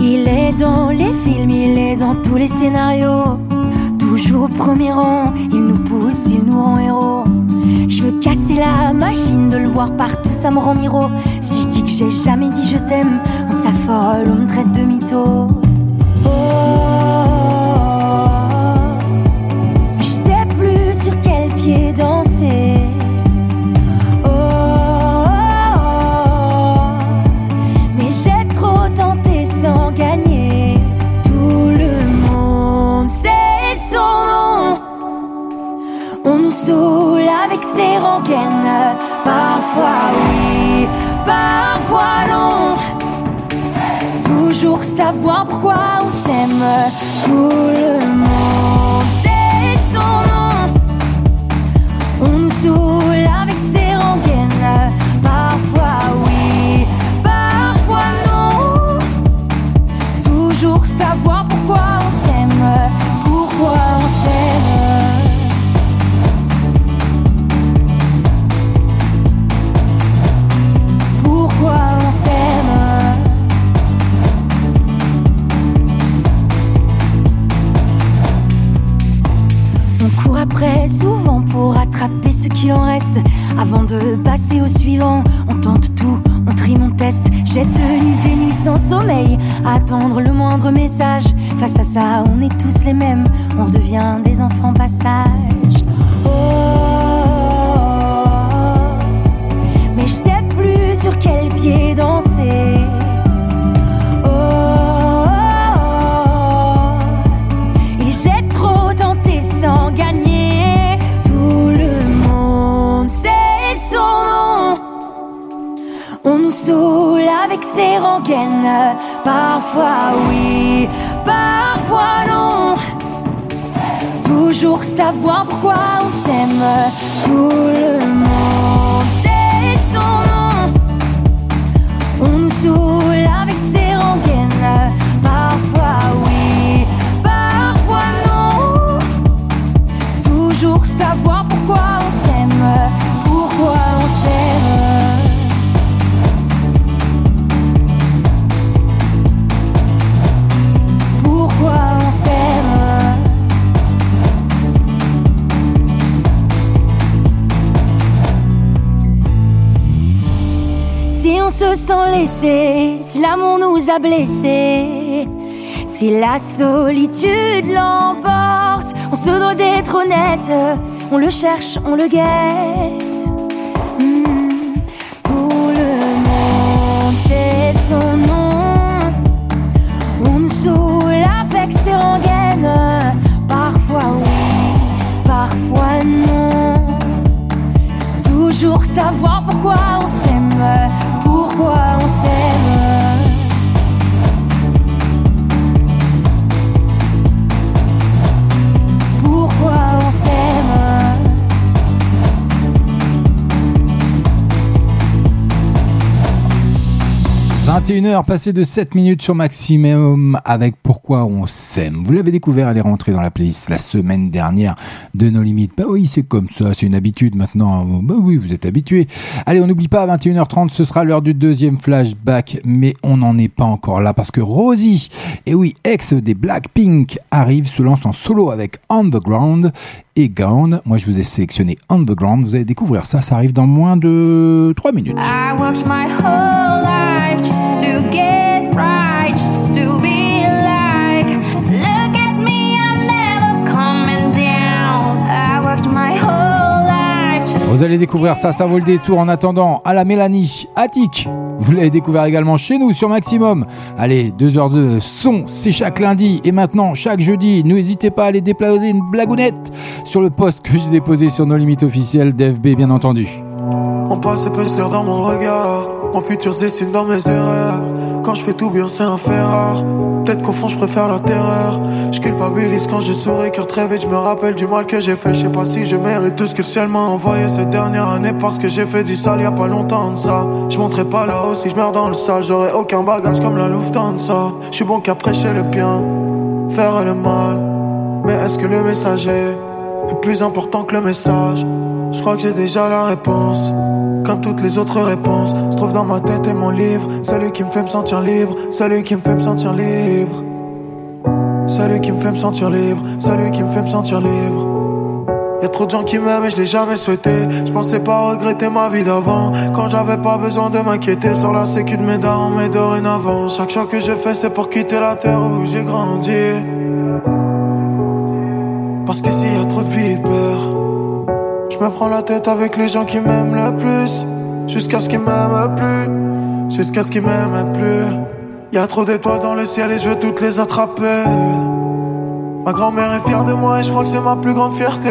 Il est dans les films, il est dans tous les scénarios. Toujours au premier rang, il nous pousse, il nous rend héros. Je veux casser la machine, de le voir partout, ça me rend miro. Si je dis que j'ai jamais dit je t'aime, on s'affole, on me traite de mytho. Ses rengaines. Parfois oui, parfois non. Toujours savoir pourquoi on s'aime. Tout le monde qu'il en reste. Avant de passer au suivant, on tente tout, on trie mon test. J'ai tenu des nuits sans sommeil, attendre le moindre message. Face à ça, on est tous les mêmes, on redevient des enfants passage. Oh, mais je sais plus sur quel pied danser. Avec ses rengaines. Parfois oui, parfois non. Toujours savoir pourquoi on s'aime. Tout le monde sait son nom. On se sent laissé, si l'amour nous a blessés, si la solitude l'emporte, on se doit d'être honnête, on le cherche, on le guette. Hmm, Tout le monde sait son nom, on saoule avec ses rengaines, parfois oui, parfois non. Toujours savoir pourquoi 21h passé de 7 minutes sur Maximum avec Pourquoi on s'aime. Vous l'avez découvert, elle est rentrée dans la playlist la semaine dernière de nos limites. Bah oui, c'est comme ça, c'est une habitude maintenant. Bah oui, vous êtes habitués. Allez, on n'oublie pas, à 21h30, ce sera l'heure du deuxième flashback, mais on n'en est pas encore là parce que Rosie, et oui, ex des Blackpink, arrive, se lance en solo avec On the Ground et Gone. Moi, je vous ai sélectionné On the Ground. Vous allez découvrir ça, ça arrive dans moins de 3 minutes. Vous allez découvrir ça, ça vaut le détour. En attendant, à la Mélanie, Attic. Vous l'avez découvert également chez nous sur Maximum. Allez, deux heures de son, c'est chaque lundi. Et maintenant, chaque jeudi, n'hésitez pas à aller déplacer une blagounette sur le post que j'ai déposé sur nos limites officielles d'FB, bien entendu. On passe dans mon regard. Mon futur se dessine dans mes erreurs. Quand je fais tout bien, c'est un fait rare. Peut-être qu'au fond, je préfère la terreur. Je culpabilise quand je souris, car très vite, je me rappelle du mal que j'ai fait. Je sais pas si je mérite tout ce que le ciel m'a envoyé cette dernière année. Parce que j'ai fait du sale y a pas longtemps de ça. Je monterai pas là-haut si je meurs dans le sale. J'aurai aucun bagage comme la Lufthansa. Je suis bon qu'à prêcher le bien. faire le mal. Mais est-ce que le messager est plus important que le message? Je crois que j'ai déjà la réponse. Comme toutes les autres réponses se trouve dans ma tête et mon livre. Celui qui me fait me sentir libre, celui qui me fait me sentir libre. Celui qui me fait me sentir libre, celui qui me fait me sentir libre. Y'a trop de gens qui m'aiment et je l'ai jamais souhaité. Je pensais pas regretter ma vie d'avant. Quand j'avais pas besoin de m'inquiéter sur la sécu de mes darons, mais dorénavant. Chaque choix que je fais, c'est pour quitter la terre où j'ai grandi. Parce que s'il y a trop de vipères, je me prends la tête avec les gens qui m'aiment le plus. Jusqu'à ce qu'ils m'aiment plus. Jusqu'à ce qu'ils m'aiment plus. Y a trop d'étoiles dans le ciel et je veux toutes les attraper. Ma grand-mère est fière de moi et je crois que c'est ma plus grande fierté.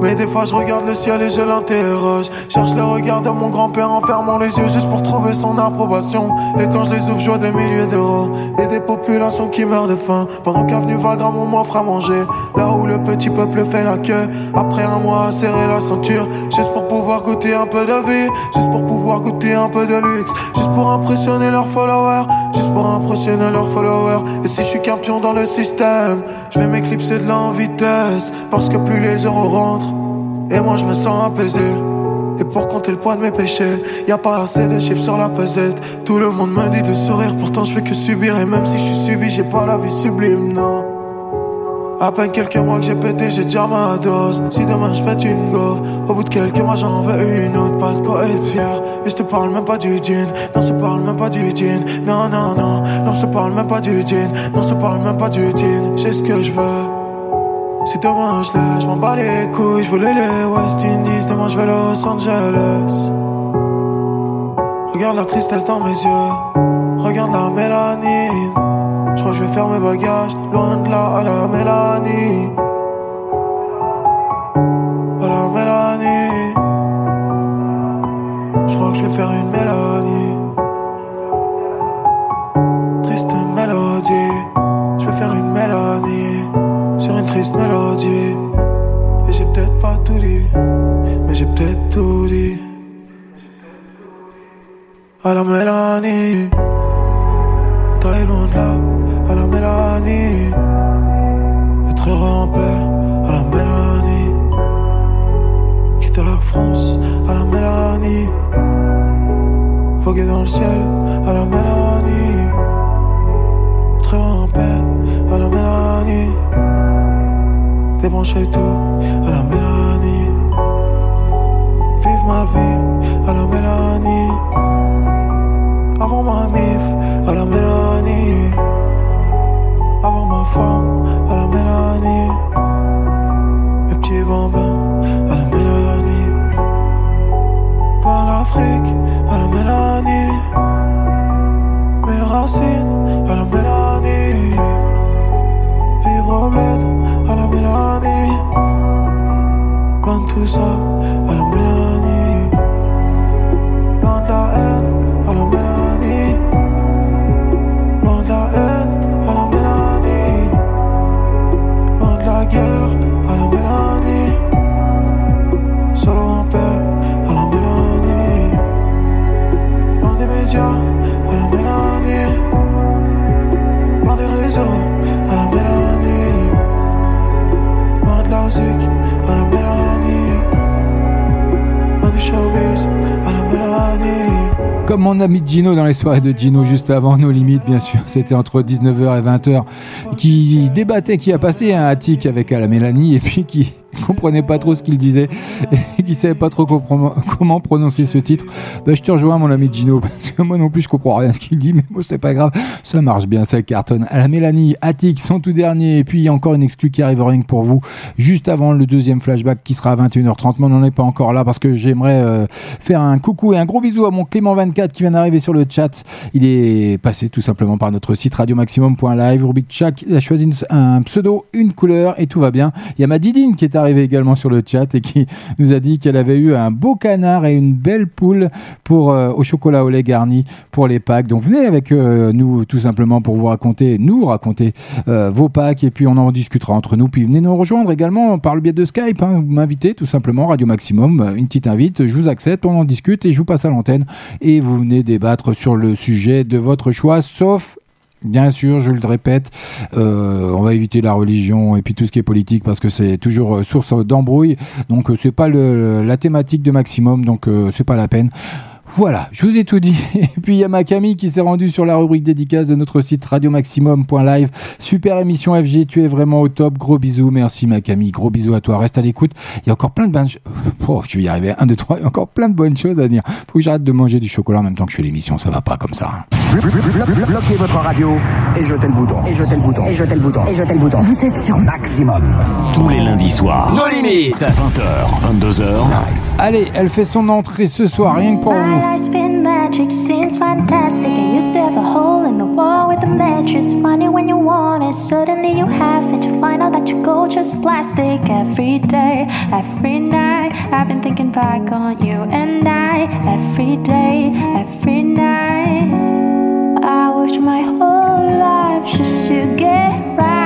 Mais des fois je regarde le ciel et je l'interroge. Cherche le regard de mon grand-père en fermant les yeux juste pour trouver son approbation. Et quand je les ouvre, je vois des milliers d'euros et des populations qui meurent de faim. Pendant qu'avenue Vagram on m'offre à manger. Là où le petit peuple fait la queue. Après un mois serrer la ceinture. Juste pour pouvoir goûter un peu de vie. Juste pour pouvoir goûter un peu de luxe. Juste pour impressionner leurs followers. Juste pour impressionner leurs followers. Et si je suis qu'un pion dans le système, je vais m'éclipser de vitesse. Parce que plus les euros rentrent. Et moi je me sens apaisé Et pour compter le poids de mes péchés Y a pas assez de chiffres sur la pesette Tout le monde me dit de sourire Pourtant je fais que subir Et même si je suis suivi j'ai pas la vie sublime non à peine quelques mois que j'ai pété, j'ai déjà ma dose. Si demain je pète une gauve, au bout de quelques mois j'en veux une autre. Pas de quoi être fier. Et je te parle même pas du jean. Non, je te parle même pas du jean. Non, non, non. Non, je te parle même pas du jean. Non, je te parle même pas du jean. J'ai ce que je veux. Si demain je l'ai, je bats les couilles, je voulais les West Indies, demain je vais Los Angeles. Regarde la tristesse dans mes yeux, regarde la mélanine. Je crois que je vais faire mes bagages, loin de là à la mélanie. À la mélanie. Je crois que je vais faire une mélanie. Triste mélodie, je vais faire une mélanie sur une triste mélodie. Et j'ai peut-être pas tout dit, mais j'ai peut-être tout dit. À la Mélanie, t'es loin de là, à la Mélanie. Mon ami Gino dans les soirées de Gino juste avant nos limites, bien sûr, c'était entre 19h et 20h, qui débattait, qui a passé un attic avec la Mélanie et puis qui comprenait pas trop ce qu'il disait et qui savait pas trop comment prononcer ce titre. Bah, je te rejoins, mon ami Gino, parce que moi non plus je comprends rien ce qu'il dit, mais bon, c'est pas grave, ça marche bien, ça cartonne. À la Mélanie, Attic, son tout dernier, et puis il y a encore une exclue qui arrive au ring pour vous, juste avant le deuxième flashback qui sera à 21h30, mais on n'en est pas encore là parce que j'aimerais euh, faire un coucou et un gros bisou à mon Clément24 qui vient d'arriver sur le chat. Il est passé tout simplement par notre site radiomaximum.live, chat, il a choisi un pseudo, une couleur et tout va bien. Il y a ma Didine qui est arrivée également sur le chat et qui nous a dit qu'elle avait eu un beau canard et une belle poule pour euh, au chocolat au lait garni pour les Pâques. Donc venez avec euh, nous tout simplement pour vous raconter, nous raconter euh, vos Pâques et puis on en discutera entre nous. Puis venez nous rejoindre également par le biais de Skype. hein. Vous m'invitez tout simplement Radio Maximum, une petite invite, je vous accepte, on en discute et je vous passe à l'antenne et vous venez débattre sur le sujet de votre choix, sauf Bien sûr, je le répète, euh, on va éviter la religion et puis tout ce qui est politique parce que c'est toujours euh, source d'embrouille. Donc euh, c'est pas le, la thématique de maximum, donc euh, c'est pas la peine. Voilà, je vous ai tout dit. Et puis il y a ma Camille qui s'est rendue sur la rubrique dédicace de notre site radiomaximum.live. Super émission FG, tu es vraiment au top. Gros bisous, merci ma Camille. Gros bisous à toi. Reste à l'écoute. Il y a encore plein de bonnes choses. Oh, je vais y arriver. Un, deux, trois. Il y a encore plein de bonnes choses à dire. Faut que j'arrête de manger du chocolat en même temps que je fais l'émission. Ça va pas comme ça. hein. Bloquez votre radio et jetez le bouton. Et jetez le bouton. Et jetez le bouton. Et jetez le bouton. Vous êtes sur maximum. Tous les lundis soirs. Nos limites. 20h, 22h. Allez, elle fait son entrée ce soir, rien que pour vous. My life's been magic, seems fantastic. I used to have a hole in the wall with a mattress. Funny when you want it, suddenly you have it. You find out that your gold just plastic. Every day, every night, I've been thinking back on you and I. Every day, every night, worked my whole life just to get right,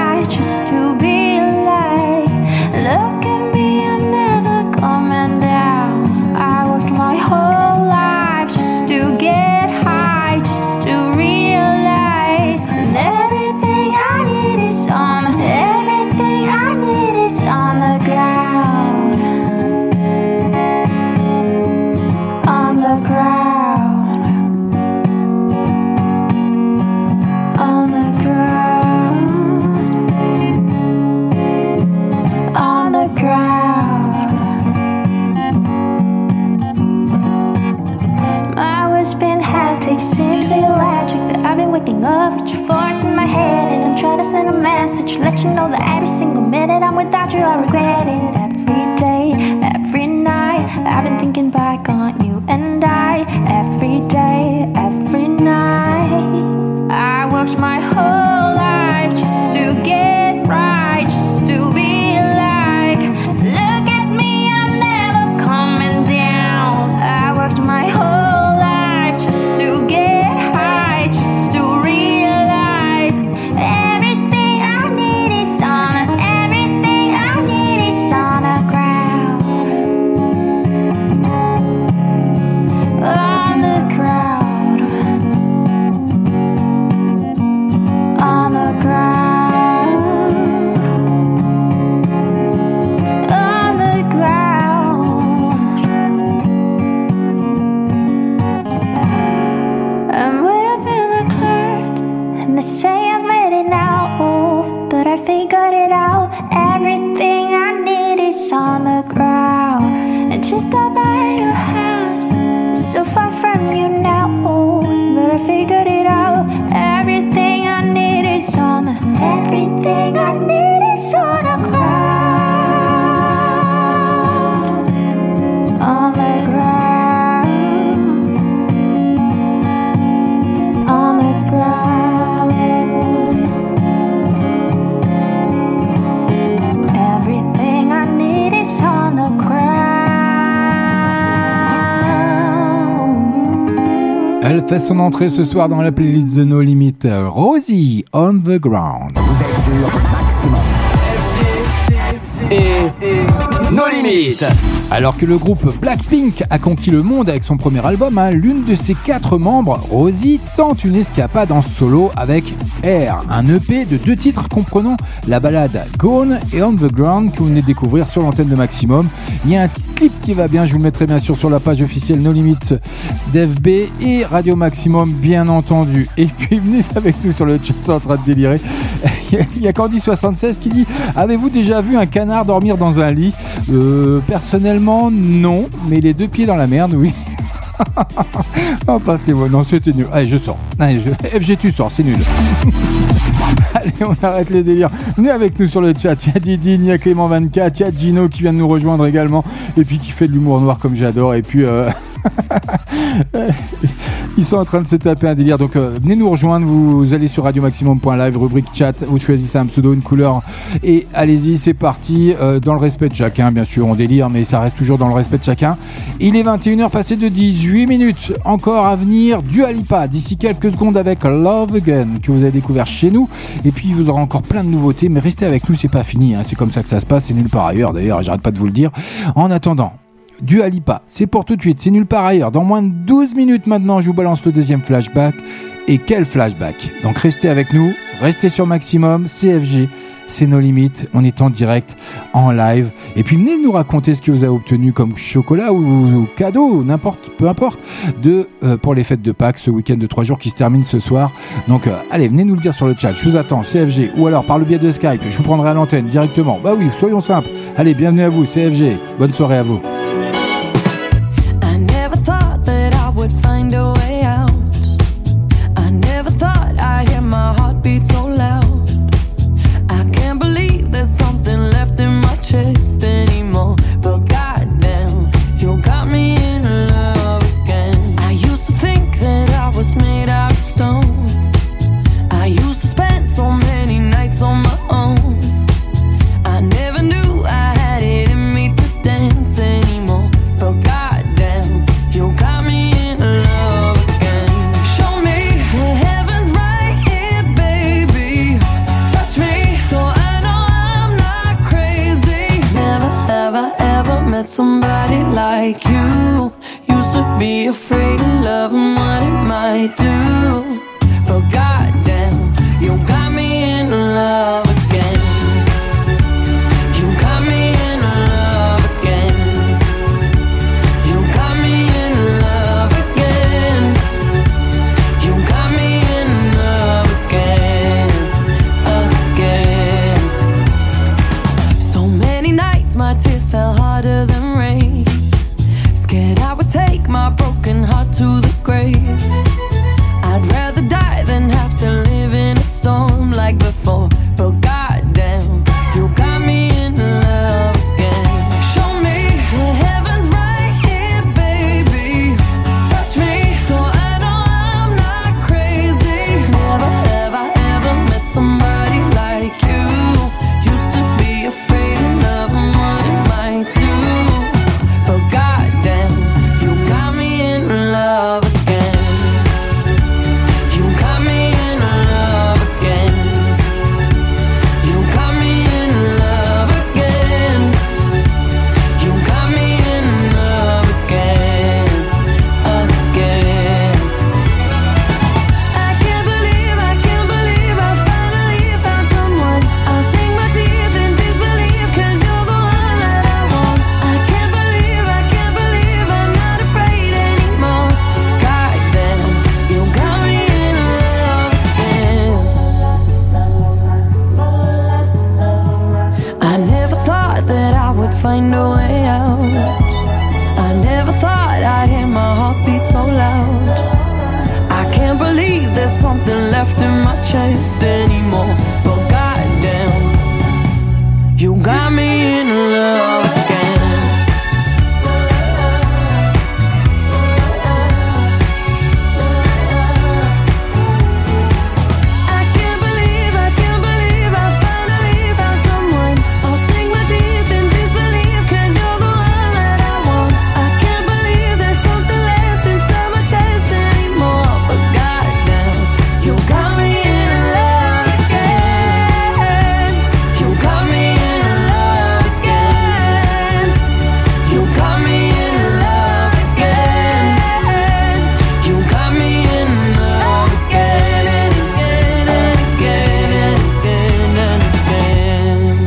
son entrée ce soir dans la playlist de nos limites. Rosie on the ground. Et nos limites. Alors que le groupe Blackpink a conquis le monde avec son premier album, hein, l'une de ses quatre membres, Rosie, tente une escapade en solo avec Air, un EP de deux titres comprenant la balade Gone et On the Ground que vous venez de découvrir sur l'antenne de Maximum. Il y a un clip qui va bien, je vous le mettrai bien sûr sur la page officielle No Limites d'FB et Radio Maximum bien entendu. Et puis venez avec nous sur le chat, en train de délirer. Il y a Candy76 qui dit Avez-vous déjà vu un canard dormir dans un lit? Euh, Personnellement, non, mais les deux pieds dans la merde, oui. oh, passez-moi, non, c'était nul. Allez, je sors. Allez. FG, tu sors, c'est nul. Allez, on arrête les délires. Venez avec nous sur le chat. Il y a Didi, il y a Clément24, il y a Gino qui vient de nous rejoindre également. Et puis qui fait de l'humour noir comme j'adore. Et puis. euh, Ils sont en train de se taper un délire. Donc euh, venez nous rejoindre. Vous allez sur radiomaximum.live, rubrique chat. Vous choisissez un pseudo, une couleur. Et allez-y, c'est parti. Euh, dans le respect de chacun, bien sûr. On délire, mais ça reste toujours dans le respect de chacun. Il est 21h passé de 18 minutes. Encore à venir du Alipa. D'ici quelques secondes avec Love Again que vous avez découvert chez nous. Et puis vous aurez encore plein de nouveautés. Mais restez avec nous, c'est pas fini. hein. C'est comme ça que ça se passe. C'est nulle part ailleurs. D'ailleurs, j'arrête pas de vous le dire. En attendant, du Alipa. C'est pour tout de suite, c'est nulle part ailleurs. Dans moins de 12 minutes maintenant, je vous balance le deuxième flashback. Et quel flashback Donc restez avec nous, restez sur Maximum, CFG, c'est nos limites, on est en direct, en live. Et puis venez nous raconter ce que vous avez obtenu comme chocolat ou, cadeau, n'importe, peu importe, de, euh, pour les fêtes de Pâques, ce week-end de trois jours qui se termine ce soir. Donc euh, allez, venez nous le dire sur le chat, je vous attends, CFG, ou alors par le biais de Skype, je vous prendrai à l'antenne directement. Bah oui, soyons simples. Allez, bienvenue à vous, CFG, bonne soirée à vous.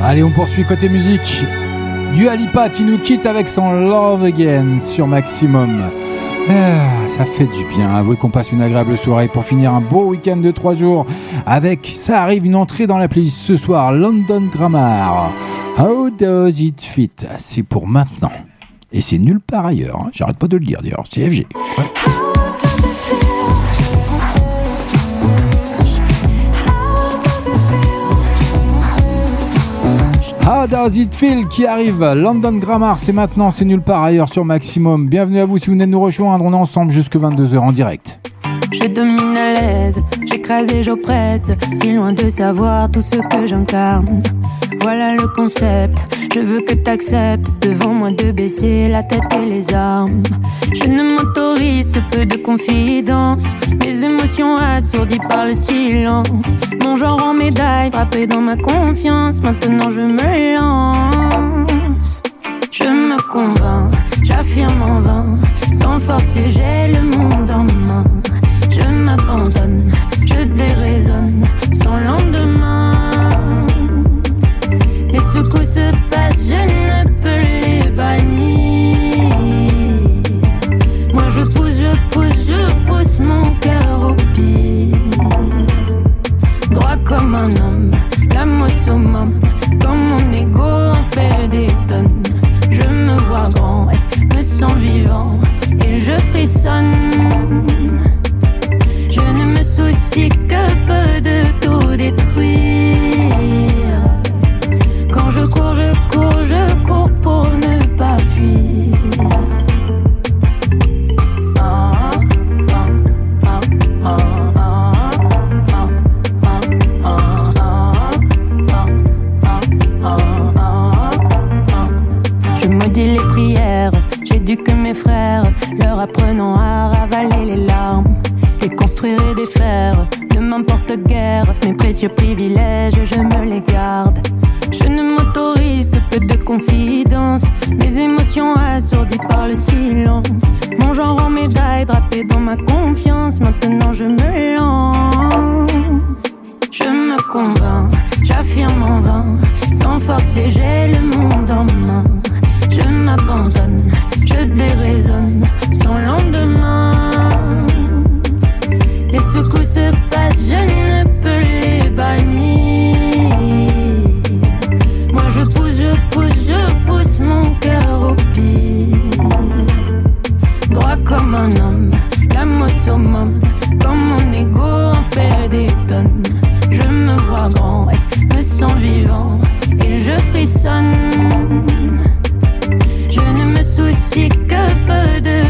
Allez, on poursuit côté musique. Du Alipa qui nous quitte avec son Love Again sur Maximum. Ah, ça fait du bien. Avouez qu'on passe une agréable soirée pour finir un beau week-end de trois jours avec, ça arrive, une entrée dans la playlist ce soir, London Grammar. How does it fit? C'est pour maintenant. Et c'est nulle part ailleurs. hein. J'arrête pas de le dire d'ailleurs. CFG. How does it feel qui arrive? London Grammar, c'est maintenant, c'est nulle part ailleurs sur Maximum. Bienvenue à vous si vous venez de nous rejoindre. On est ensemble jusque 22h en direct. Je domine à l'aise, j'écrase et j'oppresse, si loin de savoir tout ce que j'incarne. Voilà le concept, je veux que t'acceptes devant moi de baisser la tête et les armes. Je ne m'autorise que peu de confidence, mes émotions assourdies par le silence. Mon genre en médaille, frappé dans ma confiance, maintenant je me lance. Je me convainc, j'affirme en vain, sans forcer j'ai le monde en main. Je m'abandonne, coups se passent, je ne peux les bannir. Moi je pousse, je pousse, je pousse mon cœur au pire. Droit comme un homme, au summum. Comme mon ego en fait des tonnes. Je me vois grand et me sens vivant. Et je frissonne. Je ne me soucie que peu de tout détruire. Mes frères, leur apprenant à ravaler les larmes, déconstruire et défaire, ne m'importe guère, mes précieux privilèges, je me les garde. Je ne m'autorise que peu de confidence, mes émotions assourdies par le silence, mon genre en médaille drapé dans ma confiance, maintenant je me lance. Je me convainc, j'affirme en vain, sans forcer j'ai le monde en main. Je m'abandonne, je déraisonne, sans lendemain. Les secousses se passent, je ne peux les bannir. Moi je pousse, je pousse, je pousse mon cœur au pire. Droit comme un homme, l'âme au summum. Comme mon ego en fait des tonnes. Je me vois grand et me sens vivant. Et je frissonne. magique peu de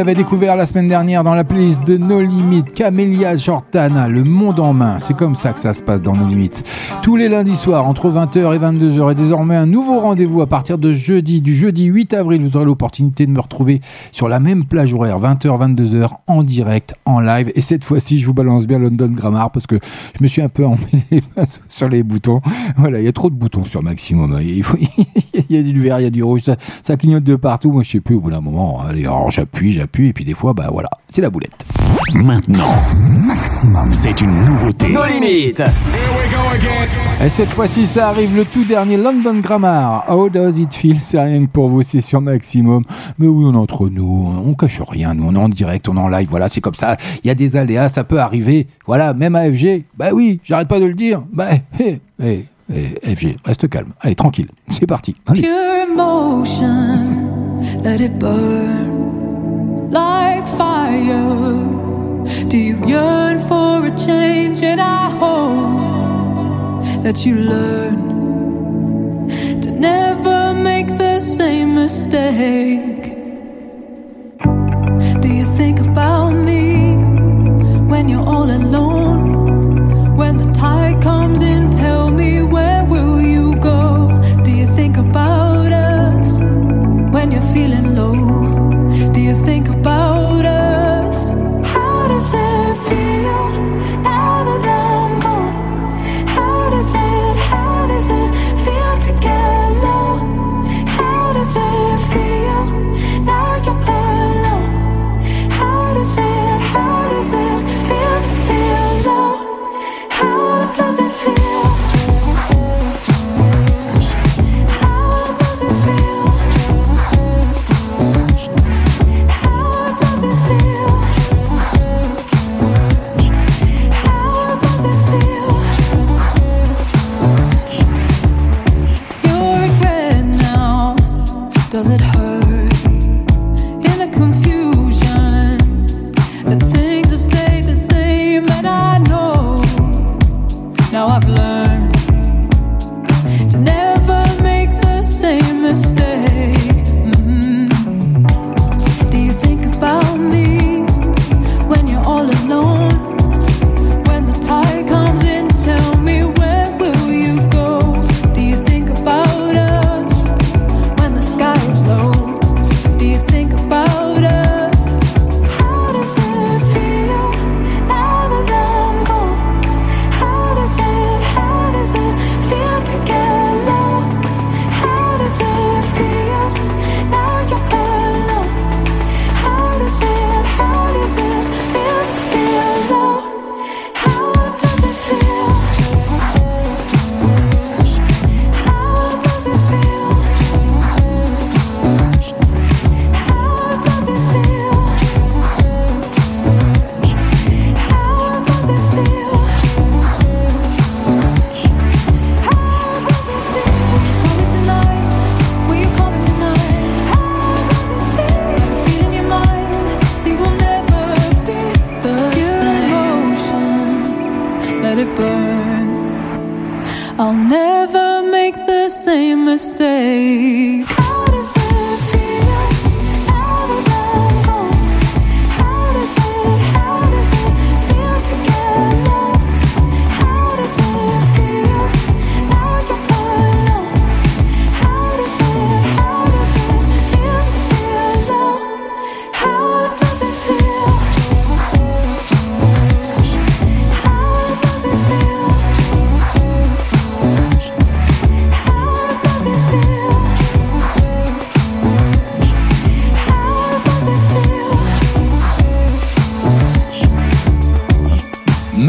l'avez découvert la semaine dernière dans la playlist de No Limites, Camélia Jordana, le monde en main. C'est comme ça que ça se passe dans No Limites. Tous les lundis soirs, entre 20h et 22h, et désormais un nouveau rendez-vous à partir de jeudi, du jeudi 8 avril. Vous aurez l'opportunité de me retrouver sur la même plage horaire, 20h, 22h, en direct, en live. Et cette fois-ci, je vous balance bien London Grammar parce que je me suis un peu emmêlé sur les boutons. Voilà, il y a trop de boutons sur Maximum. Il, faut, il y a du vert, il y a du rouge, ça, ça clignote de partout. Moi, je sais plus au bout d'un moment. Allez, alors j'appuie, j'appuie, et puis des fois, bah voilà, c'est la boulette. Maintenant, Maximum, c'est une nouveauté. Nos limites. Et cette fois-ci, ça arrive le tout dernier London Grammar. How does it feel? C'est rien que pour vous, c'est sur Maximum. Mais oui, on est entre nous, on cache rien. Nous, on est en direct, on est en live. Voilà, c'est comme ça. Il y a des aléas, ça peut arriver. Voilà, même à FG. Bah oui, j'arrête pas de le dire. Bah, hé, hé, hé, FG, reste calme. Allez, tranquille. C'est parti. Allez. Pure emotion, let it burn like fire. Do you yearn for a change? And I hope that you learn to never make the same mistake? Do you think about me when you're all alone? When the tide comes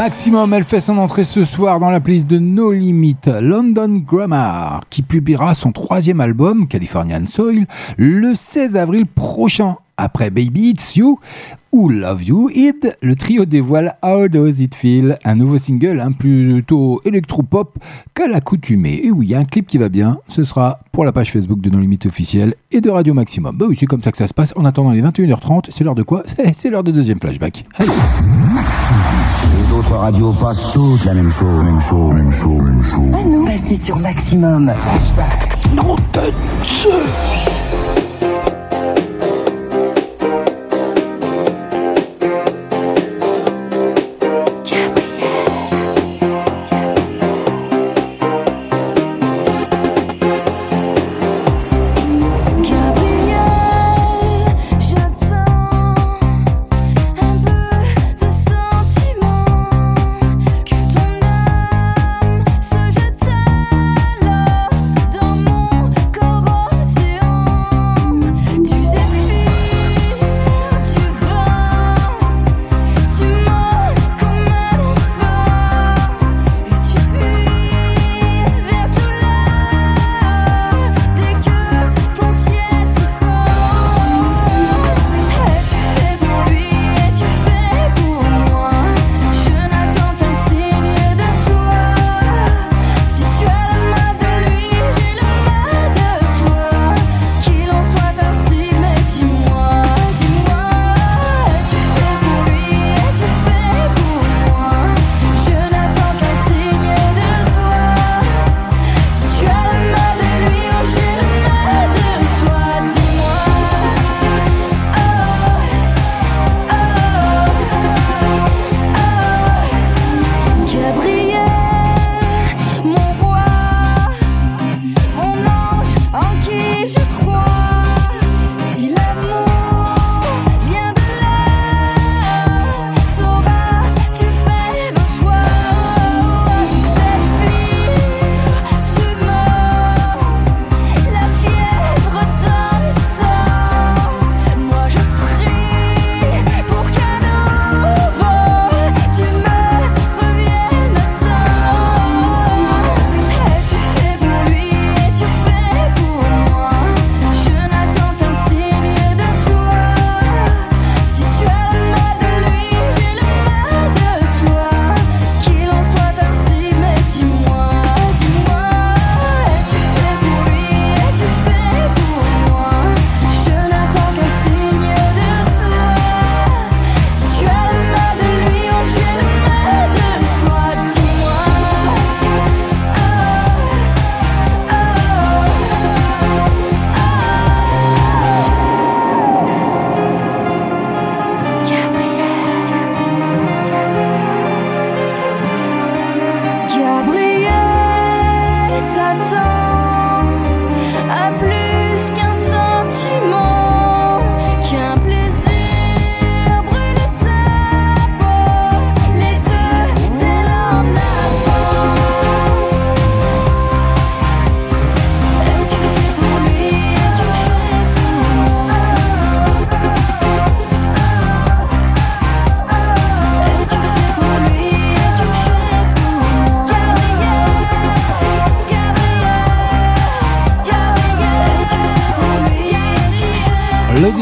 Maximum, elle fait son entrée ce soir dans la playlist de No Limit, London Grammar, qui publiera son troisième album, Californian Soil, le 16 avril prochain. Après Baby It's You ou Love You It, le trio dévoile How Does It Feel, un nouveau single hein, plutôt électropop qu'à l'accoutumée. Et oui, y a un clip qui va bien, ce sera pour la page Facebook de Non Limite officielle et de Radio Maximum. Bah oui, c'est comme ça que ça se passe. En attendant les 21h30, c'est l'heure de quoi? C'est l'heure de deuxième flashback. Allez. Maximum. Les autres radios passent toutes la même chose, même chose, même chose, même chose. Ah non, passez sur maximum. Flashback.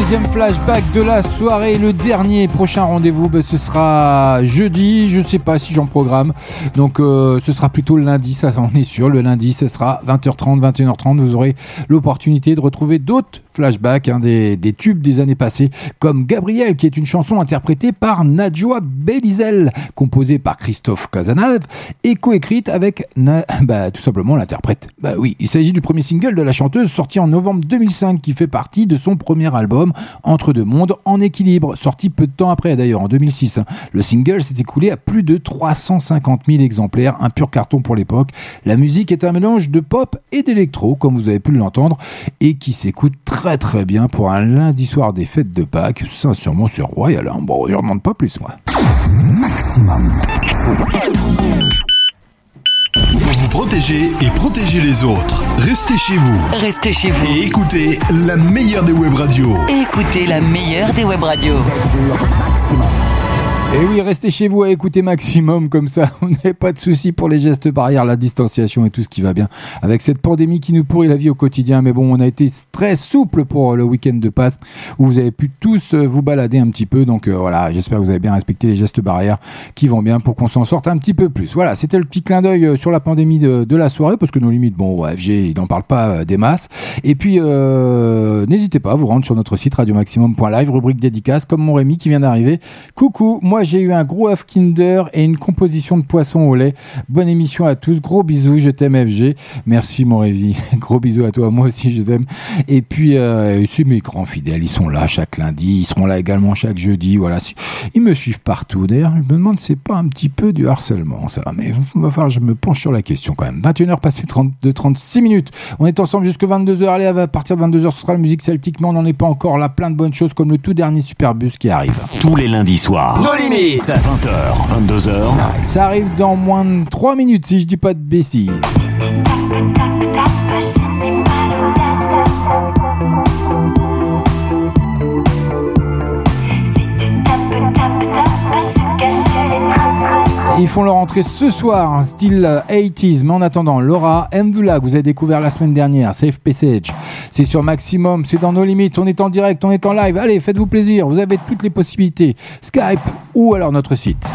Deuxième flashback de la soirée, le dernier prochain rendez-vous, ben, ce sera jeudi. Je ne sais pas si j'en programme. Donc euh, ce sera plutôt le lundi, ça on est sûr. Le lundi, ce sera 20h30, 21h30. Vous aurez l'opportunité de retrouver d'autres flashbacks, hein, des, tubes des années passées, comme Gabriel, qui est une chanson interprétée par Najwa Belizel, composée par Christophe Cazenave et coécrite avec bah, tout simplement l'interprète. Bah oui, il s'agit du premier single de la chanteuse sorti en novembre 2005 qui fait partie de son premier album Entre deux mondes en équilibre, sorti peu de temps après d'ailleurs en 2006. hein. Le single s'est écoulé à plus de 350 000 exemplaires, un pur carton pour l'époque. La musique est un mélange de pop et d'électro, comme vous avez pu l'entendre, et qui s'écoute très très bien pour un lundi soir des fêtes de Pâques. Sincèrement, c'est royal. Bon, je ne demande pas plus, moi. Maximum. Pour vous protéger et protéger les autres, restez chez vous. Restez chez vous. Et écoutez la meilleure des web radios. Écoutez la meilleure des web radios. Et oui, restez chez vous à écouter maximum comme ça. On n'avez pas de soucis pour les gestes barrières, la distanciation et tout ce qui va bien. Avec cette pandémie qui nous pourrit la vie au quotidien. Mais bon, on a été très souple pour le week-end de Pâques où vous avez pu tous euh, vous balader un petit peu. Donc euh, voilà, j'espère que vous avez bien respecté les gestes barrières qui vont bien pour qu'on s'en sorte un petit peu plus. Voilà, c'était le petit clin d'œil euh, sur la pandémie de, la soirée parce que nos limites, bon, FG, il n'en parle pas des masses. Et puis, euh, n'hésitez pas à vous rendre sur notre site radiomaximum.live, rubrique dédicace, comme mon Rémi qui vient d'arriver. Coucou, moi j'ai eu un gros œuf Kinder et une composition de poisson au lait. Bonne émission à tous, gros bisous, je t'aime FG. Merci mon Rémi, gros bisous à toi, moi aussi je t'aime. Et puis, euh, c'est mes grands fidèles, ils sont là chaque lundi, ils seront là également chaque jeudi, voilà. Ils me suivent partout. D'ailleurs, je me demande, c'est pas un petit peu du harcèlement ça, mais il va falloir que je me penche sur la question quand même. 21h passées 30, de 36 minutes. On est ensemble jusque 22h. Allez, à partir de 22h, ce sera la musique celtique, mais on n'en est pas encore là. Plein de bonnes choses comme le tout dernier Superbus qui arrive. Tous les lundis soirs. Limites. 20h, 22h. Ça arrive dans moins de 3 minutes si je dis pas de bêtises. Ils font leur entrée ce soir, style euh, 80s. Mais en attendant, Laura Mvula, que vous avez découvert la semaine dernière, Safe Passage. C'est sur Maximum, c'est dans nos limites. On est en direct, on est en live. Allez, faites-vous plaisir. Vous avez toutes les possibilités. Skype ou alors notre site.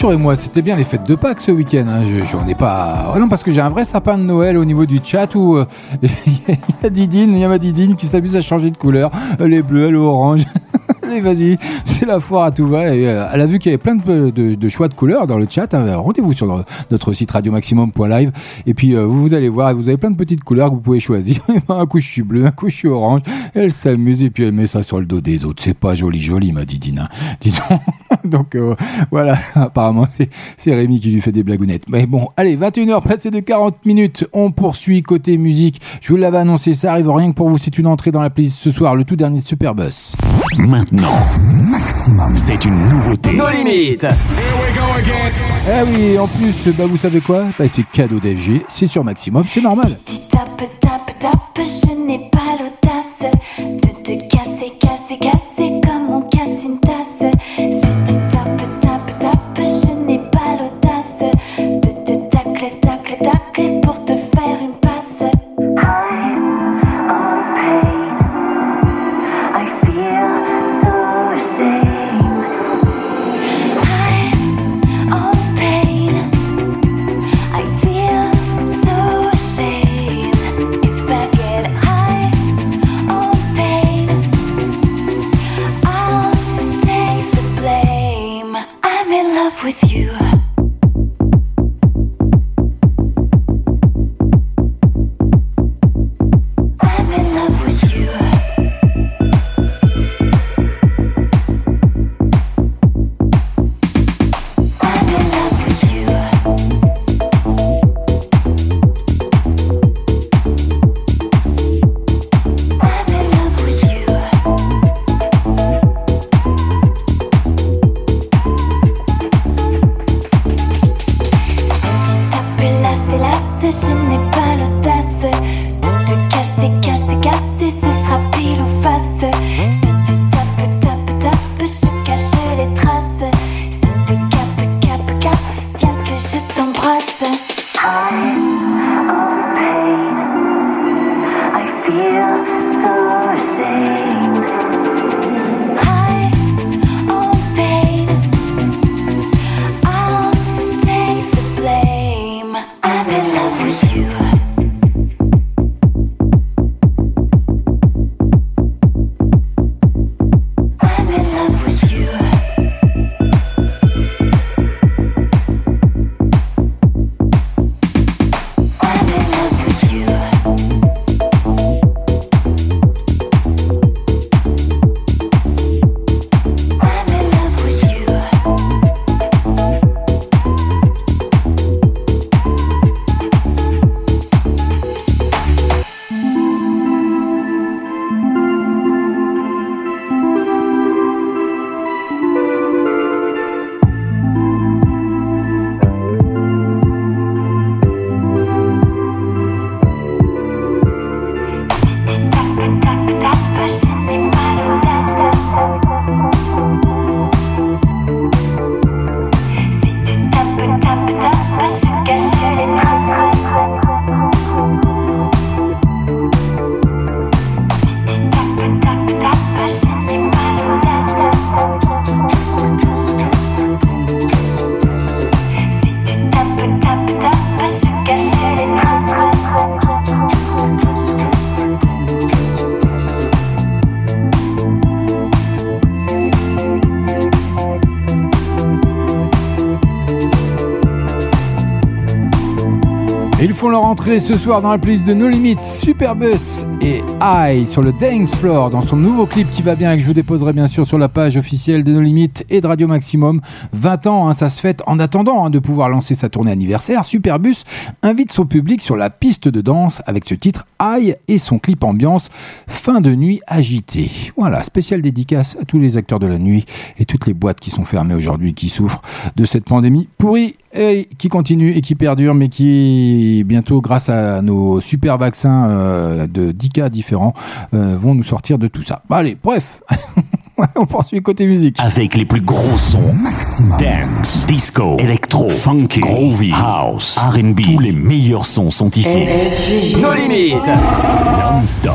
Rassurez-moi, c'était bien les fêtes de Pâques ce week-end. Hein. Je, je- on n'est pas. Oh non, parce que j'ai un vrai sapin de Noël au niveau du chat où euh, il y a Didine, il y a ma Didine qui s'amuse à changer de couleur. Elle est bleue, elle est orange. Allez, vas-y, c'est la foire à tout va. Euh, elle a vu qu'il y avait plein de, choix de couleurs dans le chat. hein. Rendez-vous sur le- notre site radiomaximum.live. Et puis, euh, vous, vous allez voir, vous avez plein de petites couleurs que vous pouvez choisir. un coup, je suis bleu, un coup, je suis orange. Elle s'amuse et puis elle met ça sur le dos des autres. C'est pas joli, joli, ma Didine. hein. Dis donc. Donc, euh, voilà, apparemment, c'est- c'est Rémi qui lui fait des blagounettes. Mais bon, allez, 21h passé de 40 minutes. On poursuit côté musique. Je vous l'avais annoncé, ça arrive rien que pour vous. C'est une entrée dans la playlist ce soir, le tout dernier de Superbus. Maintenant, Maximum, c'est une nouveauté. Nos limites. Eh oui, en plus, bah, vous savez quoi? Bah, C'est cadeau d'FG, c'est sur Maximum, c'est normal. Tape, tape, tape, je n'ai pas l'audace de te casser, casser, casser ce soir dans la playlist de No Limits, Superbus et I sur le Dance Floor dans son nouveau clip qui va bien et que je vous déposerai bien sûr sur la page officielle de No Limits et de Radio Maximum. 20 ans, hein, ça se fête en attendant hein, de pouvoir lancer sa tournée anniversaire. Superbus invite son public sur la piste de danse avec ce titre I et son clip ambiance Fin de nuit agitée. Voilà, spéciale dédicace à tous les acteurs de la nuit et toutes les boîtes qui sont fermées aujourd'hui, qui souffrent de cette pandémie pourrie et qui continue et qui perdure, mais qui bientôt, grâce à nos super vaccins euh, de 10 cas différents, euh, vont nous sortir de tout ça. Allez, bref, on poursuit côté musique. Avec les plus gros sons. Dance, disco, électro, funky, groovy, house, R&B. Tous les meilleurs sons sont ici. Nos limites. Non-stop.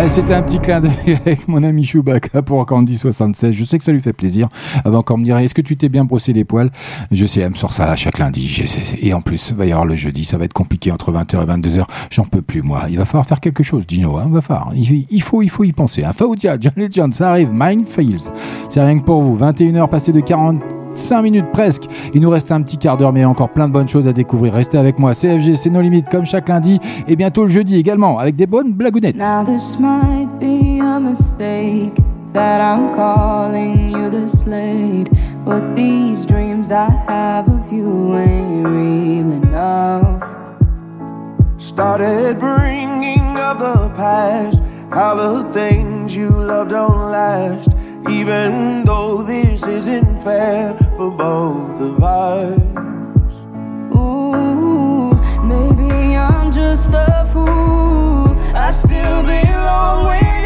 Ah, C'était un petit clin d'œil avec mon ami Chewbacca pour Candy 76. Je sais que ça lui fait plaisir. Elle va encore me dire Est-ce que tu t'es bien brossé les poils? Je sais, elle me sort ça à chaque lundi. Et en plus, il va y avoir le jeudi. Ça va être compliqué entre 20h et 22h. J'en peux plus, moi. Il va falloir faire quelque chose, Gino. Hein, il va falloir. Il, faut, il faut y penser. Hein. Faudia, John Legend, ça arrive. Minefields. C'est rien que pour vous. 21h passé de 40. 5 minutes presque. Il nous reste un petit quart d'heure, mais encore plein de bonnes choses à découvrir. Restez avec moi. CFG, c'est nos limites, comme chaque lundi. Et bientôt le jeudi également, avec des bonnes blagounettes. Now this might be a mistake that I'm calling you the slate, but these dreams I have of you ain't real enough. Started bringing up the past, how the things you love don't last. Even though this isn't fair for both of us. Ooh, maybe I'm just a fool. I still belong with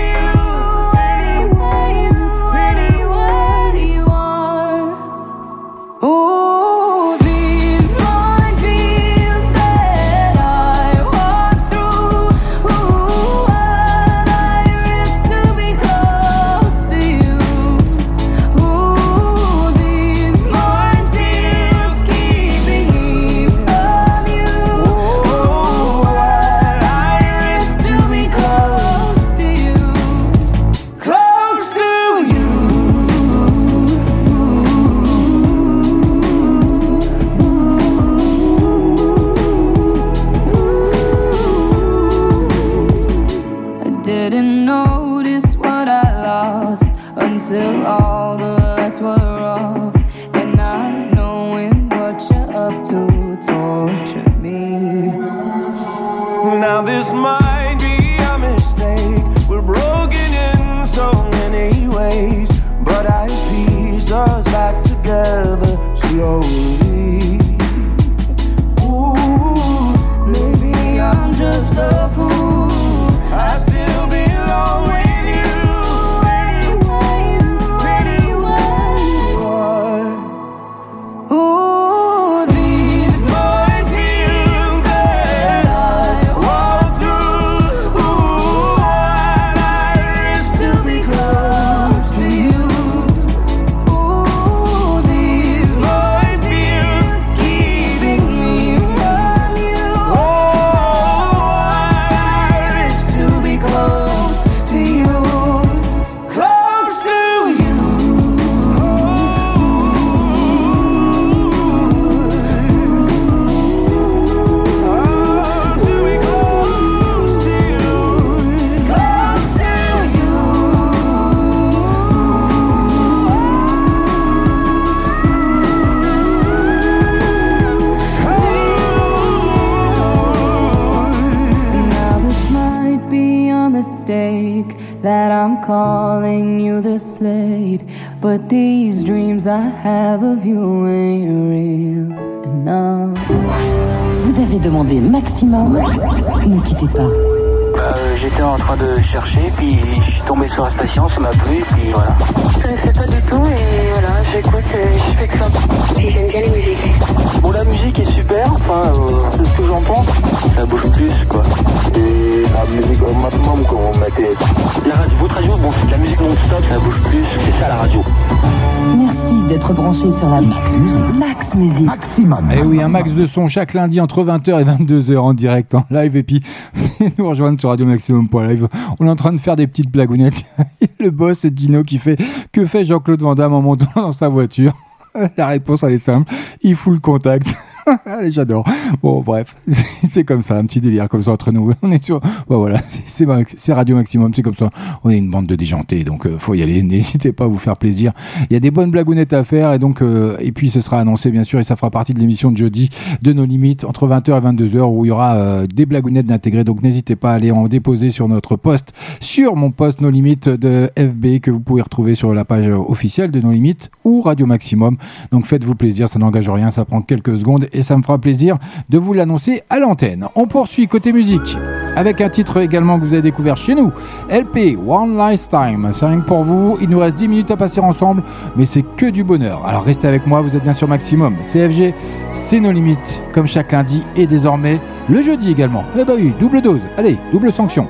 calling you the slate, but these dreams I have of you ain't real enough. Vous avez demandé maximum. Ne quittez pas. J'étais en train de chercher, puis je suis tombé sur la station, ça m'a plu, puis voilà. Je connaissais pas du tout et voilà, j'écoute, je fais que ça. Et j'aime bien les musiques. Bon, la musique est super, enfin, euh, c'est ce que j'en pense. Ça bouge plus, quoi. Et la musique au maximum, quand on mettait. La radio, votre radio, bon, c'est de la musique non-stop, ça bouge plus, c'est ça la radio. Merci d'être branché sur la Max Musique. Max Musique. Maximum. Et Eh oui, un max de son chaque lundi entre 20h et 22h en direct, en live. Et puis, nous rejoindre sur Radio On est en train de faire des petites blagounettes. Le boss, Dino, qui fait Que fait Jean-Claude Van Damme en montant dans sa voiture? La réponse, elle est simple. Il fout le contact. Allez, j'adore. Bon, bref, c'est comme ça, un petit délire comme ça entre nous. On est sur, ouais, voilà, c'est- Radio Maximum, c'est comme ça. On est une bande de déjantés, donc euh, faut y aller. N'hésitez pas à vous faire plaisir. Il y a des bonnes blagounettes à faire, et donc, euh, et puis ce sera annoncé bien sûr, et ça fera partie de l'émission de jeudi de nos limites entre 20h et 22h où il y aura euh, des blagounettes d'intégrer. Donc n'hésitez pas à aller en déposer sur notre poste, sur mon poste Nos Limites de FB que vous pouvez retrouver sur la page officielle de Nos Limites ou Radio Maximum. Donc faites-vous plaisir, ça n'engage rien, ça prend quelques secondes et ça me fera plaisir de vous l'annoncer à l'antenne. On poursuit côté musique avec un titre également que vous avez découvert chez nous. LP One Lifetime. C'est rien que pour vous. Il nous reste 10 minutes à passer ensemble, mais c'est que du bonheur. Alors restez avec moi, vous êtes bien sûr maximum. CFG, c'est nos limites, comme chaque lundi et désormais le jeudi également. Eh bah oui, double dose. Allez, double sanction.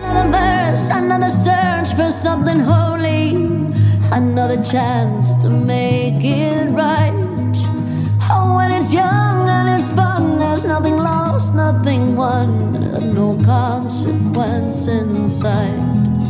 It's fun, there's nothing lost, nothing won, no consequence inside.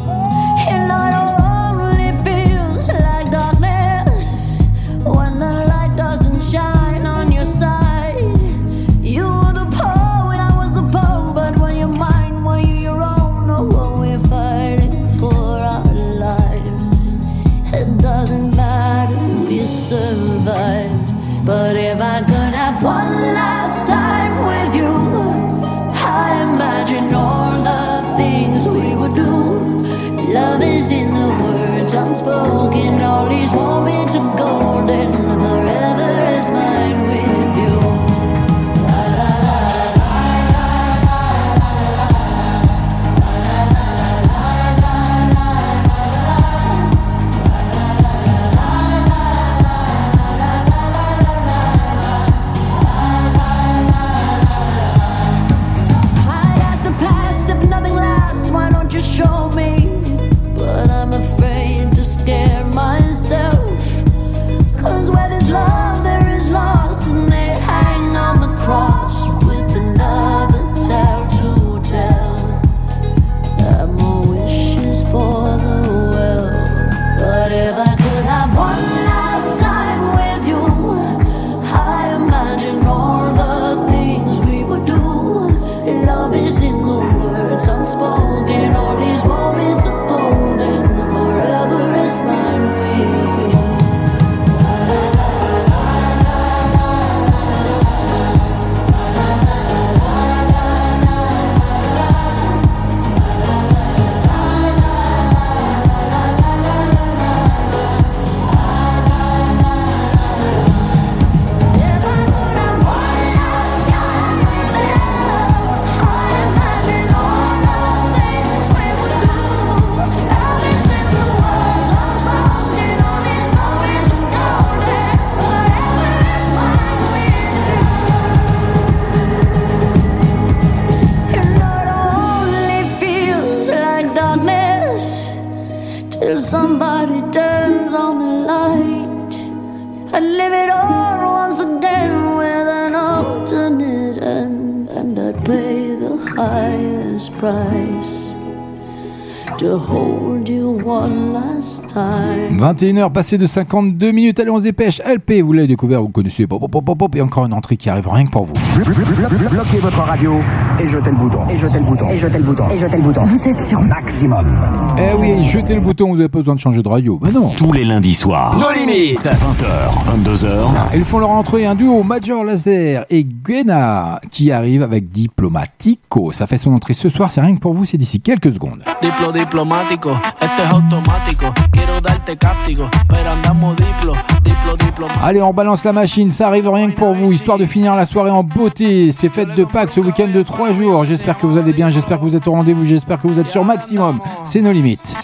Price to hold you one last time. 21h passé de 52 minutes, allez on se dépêche. LP, vous l'avez découvert, vous connaissez, pop, pop, pop, pop, et encore une entrée qui arrive rien que pour vous. Bloquez votre radio et jetez le bouton. Et jetez le bouton. Et jetez le bouton. Et jetez le bouton. Vous êtes sur maximum. Eh oui, jetez le bouton, vous n'avez pas besoin de changer de radio. Bah non. Tous les lundis soirs. Nos limites. 20h, 22h. Ils font leur entrée, un duo Major Laser et Guena qui arrive avec Diplomatico. Ça fait son entrée ce soir, c'est rien que pour vous, c'est d'ici quelques secondes. Diplo diplomático, esto es automático. Quiero darte castigo, pero andamos diplo, diplo diplomático. Allez, on balance la machine, ça arrive rien que pour vous, histoire de finir la soirée en beauté. C'est fête de Pâques, ce week-end de 3 jours. J'espère que vous allez bien, j'espère que vous êtes au rendez-vous, j'espère que vous êtes sur maximum. C'est nos limites.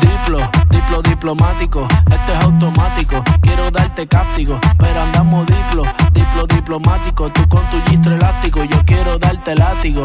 Diplo, diplo diplomático, esto es automático. Quiero darte castigo, pero andamos diplo, diplo diplomático. Tú con tu gistro elástico, yo quiero darte látigo.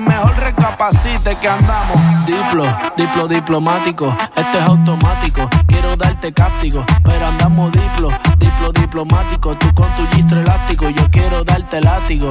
Mejor recapacite que andamos. Diplo, diplo diplomático, esto es automático. Quiero darte castigo, pero andamos diplo, diplo diplomático. Tú con tu gistro elástico, yo quiero darte látigo.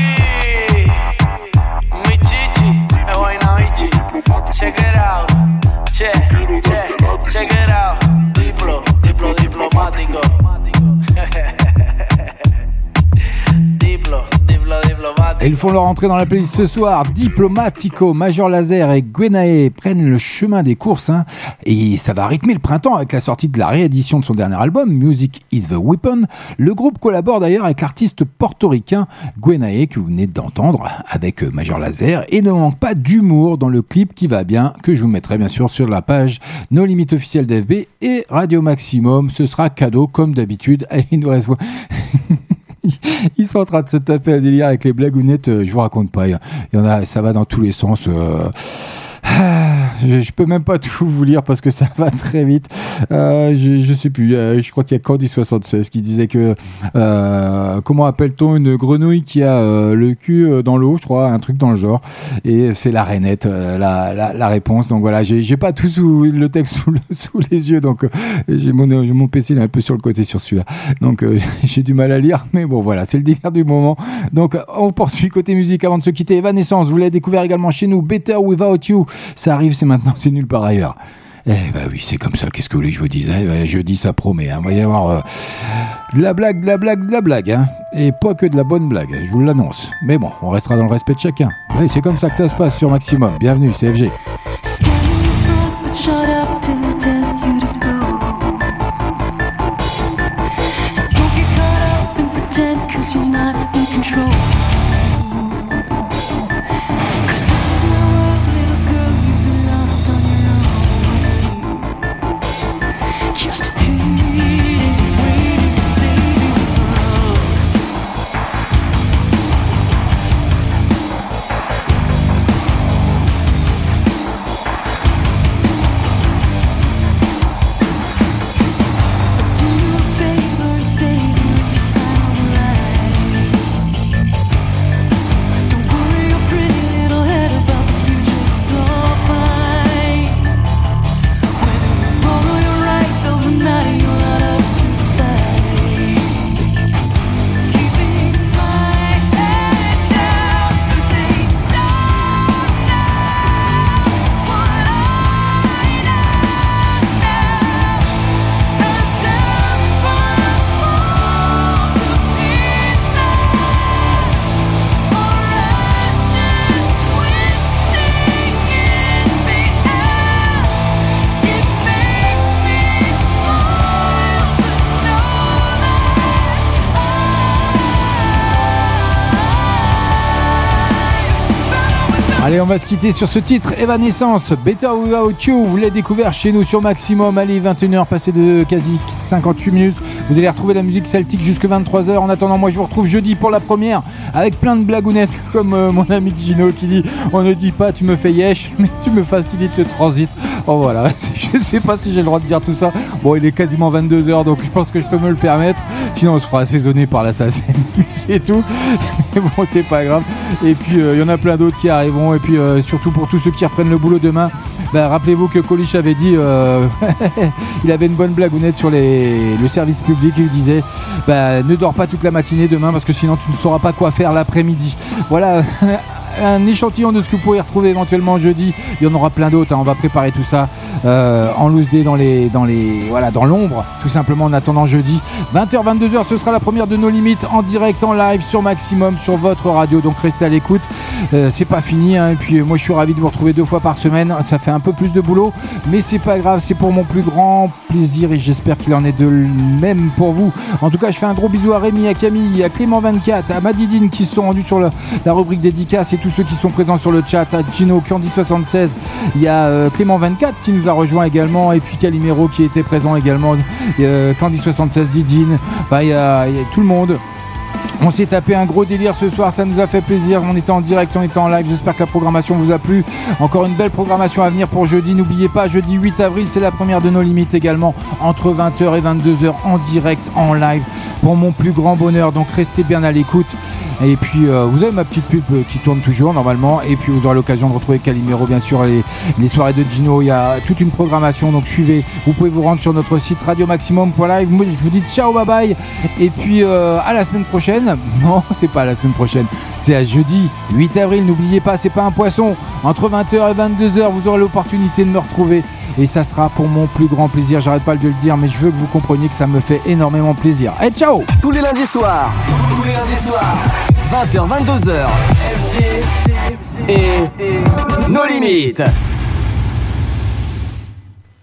Check it out. Che, che, check it out. Diplo, diplo diplomático. Et ils font leur entrée dans la playlist ce soir. Diplomatico, Major Laser et Gwenae prennent le chemin des courses. hein. et ça va rythmer le printemps avec la sortie de la réédition de son dernier album, Music is the Weapon. Le groupe collabore d'ailleurs avec l'artiste portoricain Gwenae que vous venez d'entendre avec euh, Major Laser. Et ne manque pas d'humour dans le clip qui va bien, que je vous mettrai bien sûr sur la page No Limit officielle d'FB et Radio Maximum. Ce sera cadeau comme d'habitude. Allez, nous. Ils sont en train de se taper un délire avec les blagounettes, euh, je vous raconte pas. Il y en a, ça va dans tous les sens. euh. Je, je peux même pas tout vous lire parce que ça va très vite. Euh, je, je sais plus. euh, je crois qu'il y a Candy76 qui disait que euh, comment appelle-t-on une grenouille qui a le cul dans l'eau, je crois, un truc dans le genre. Et c'est la rainette, la, réponse. Donc voilà, j'ai pas tout sous le texte sous, le- sous les yeux, donc j'ai mon, PC est un peu sur le côté sur celui-là. Donc j'ai du mal à lire, mais bon voilà, c'est le délire du moment. Donc on poursuit côté musique avant de se quitter. Evanescence, vous l'avez découvert également chez nous. Better Without You, ça arrive, c'est maintenant, c'est nul par ailleurs. Eh bah oui, c'est comme ça. Qu'est-ce que vous voulez que je vous dise eh ben, Je dis ça promet. hein. Va y avoir euh, de la blague, de la blague, de la blague. hein. Et pas que de la bonne blague, je vous l'annonce. Mais bon, on restera dans le respect de chacun. Oui, c'est comme ça que ça se passe sur Maximum. Bienvenue, c'est on va se quitter sur ce titre Evanescence, Better Without You. Vous l'avez découvert chez nous sur Maximum. Allez, 21h, passé de quasi 58 minutes. Vous allez retrouver la musique celtique jusque 23h. En attendant, moi, je vous retrouve jeudi pour la première avec plein de blagounettes, comme euh, mon ami Gino qui dit On ne dit pas tu me fais yesh, mais tu me facilites le transit. Oh voilà, je sais pas si j'ai le droit de dire tout ça. Bon, il est quasiment 22h, donc je pense que je peux me le permettre. Sinon, on se fera assaisonner par la SACEM, c'est tout. Mais bon, c'est pas grave. Et puis, euh, il y en a plein d'autres qui arriveront. Et puis, euh, surtout pour tous ceux qui reprennent le boulot demain, bah, rappelez-vous que Coluche avait dit, euh, il avait une bonne blagounette sur le service public. Il disait, bah, ne dors pas toute la matinée demain parce que sinon tu ne sauras pas quoi faire l'après-midi. Voilà. Un échantillon de ce que vous pourrez retrouver éventuellement jeudi. Il y en aura plein d'autres. hein. On va préparer tout ça euh, en loose day dans les, dans les, voilà, dans l'ombre, tout simplement en attendant jeudi. 20h, 22h, ce sera la première de nos limites en direct, en live sur Maximum, sur votre radio. Donc restez à l'écoute. Euh, c'est pas fini. hein. Et puis euh, moi, je suis ravi de vous retrouver deux fois par semaine. Ça fait un peu plus de boulot, mais c'est pas grave. C'est pour mon plus grand plaisir et j'espère qu'il en est de même pour vous. En tout cas, je fais un gros bisou à Rémi, à Camille, à Clément24, à Madidine qui se sont rendus sur la rubrique dédicace et ceux qui sont présents sur le chat, à Gino, Candy76, il y a euh, Clément24 qui nous a rejoint également et puis Calimero qui était présent également, euh, Candy76, Didine, enfin, il y, a, il y a tout le monde. On s'est tapé un gros délire ce soir, ça nous a fait plaisir. On était en direct, on était en live. J'espère que la programmation vous a plu. Encore une belle programmation à venir pour jeudi. N'oubliez pas, jeudi 8 avril, c'est la première de nos limites également, entre 20h et 22h en direct, en live, pour mon plus grand bonheur. Donc restez bien à l'écoute. Et puis euh, vous avez ma petite pub euh, qui tourne toujours normalement. Et puis vous aurez l'occasion de retrouver Calimero bien sûr les, soirées de Gino. Il y a toute une programmation. Donc suivez. Vous pouvez vous rendre sur notre site radiomaximum.live. Moi je vous dis ciao bye bye. Et puis euh, à la semaine prochaine. Non, c'est pas à la semaine prochaine. C'est à jeudi 8 avril. N'oubliez pas, c'est pas un poisson. Entre 20h et 22h, vous aurez l'opportunité de me retrouver. Et ça sera pour mon plus grand plaisir. J'arrête pas de le dire, mais je veux que vous compreniez que ça me fait énormément plaisir. Et ciao Tous les lundis soirs. Tous les lundis soirs. 20h, 22h. FG et nos limites.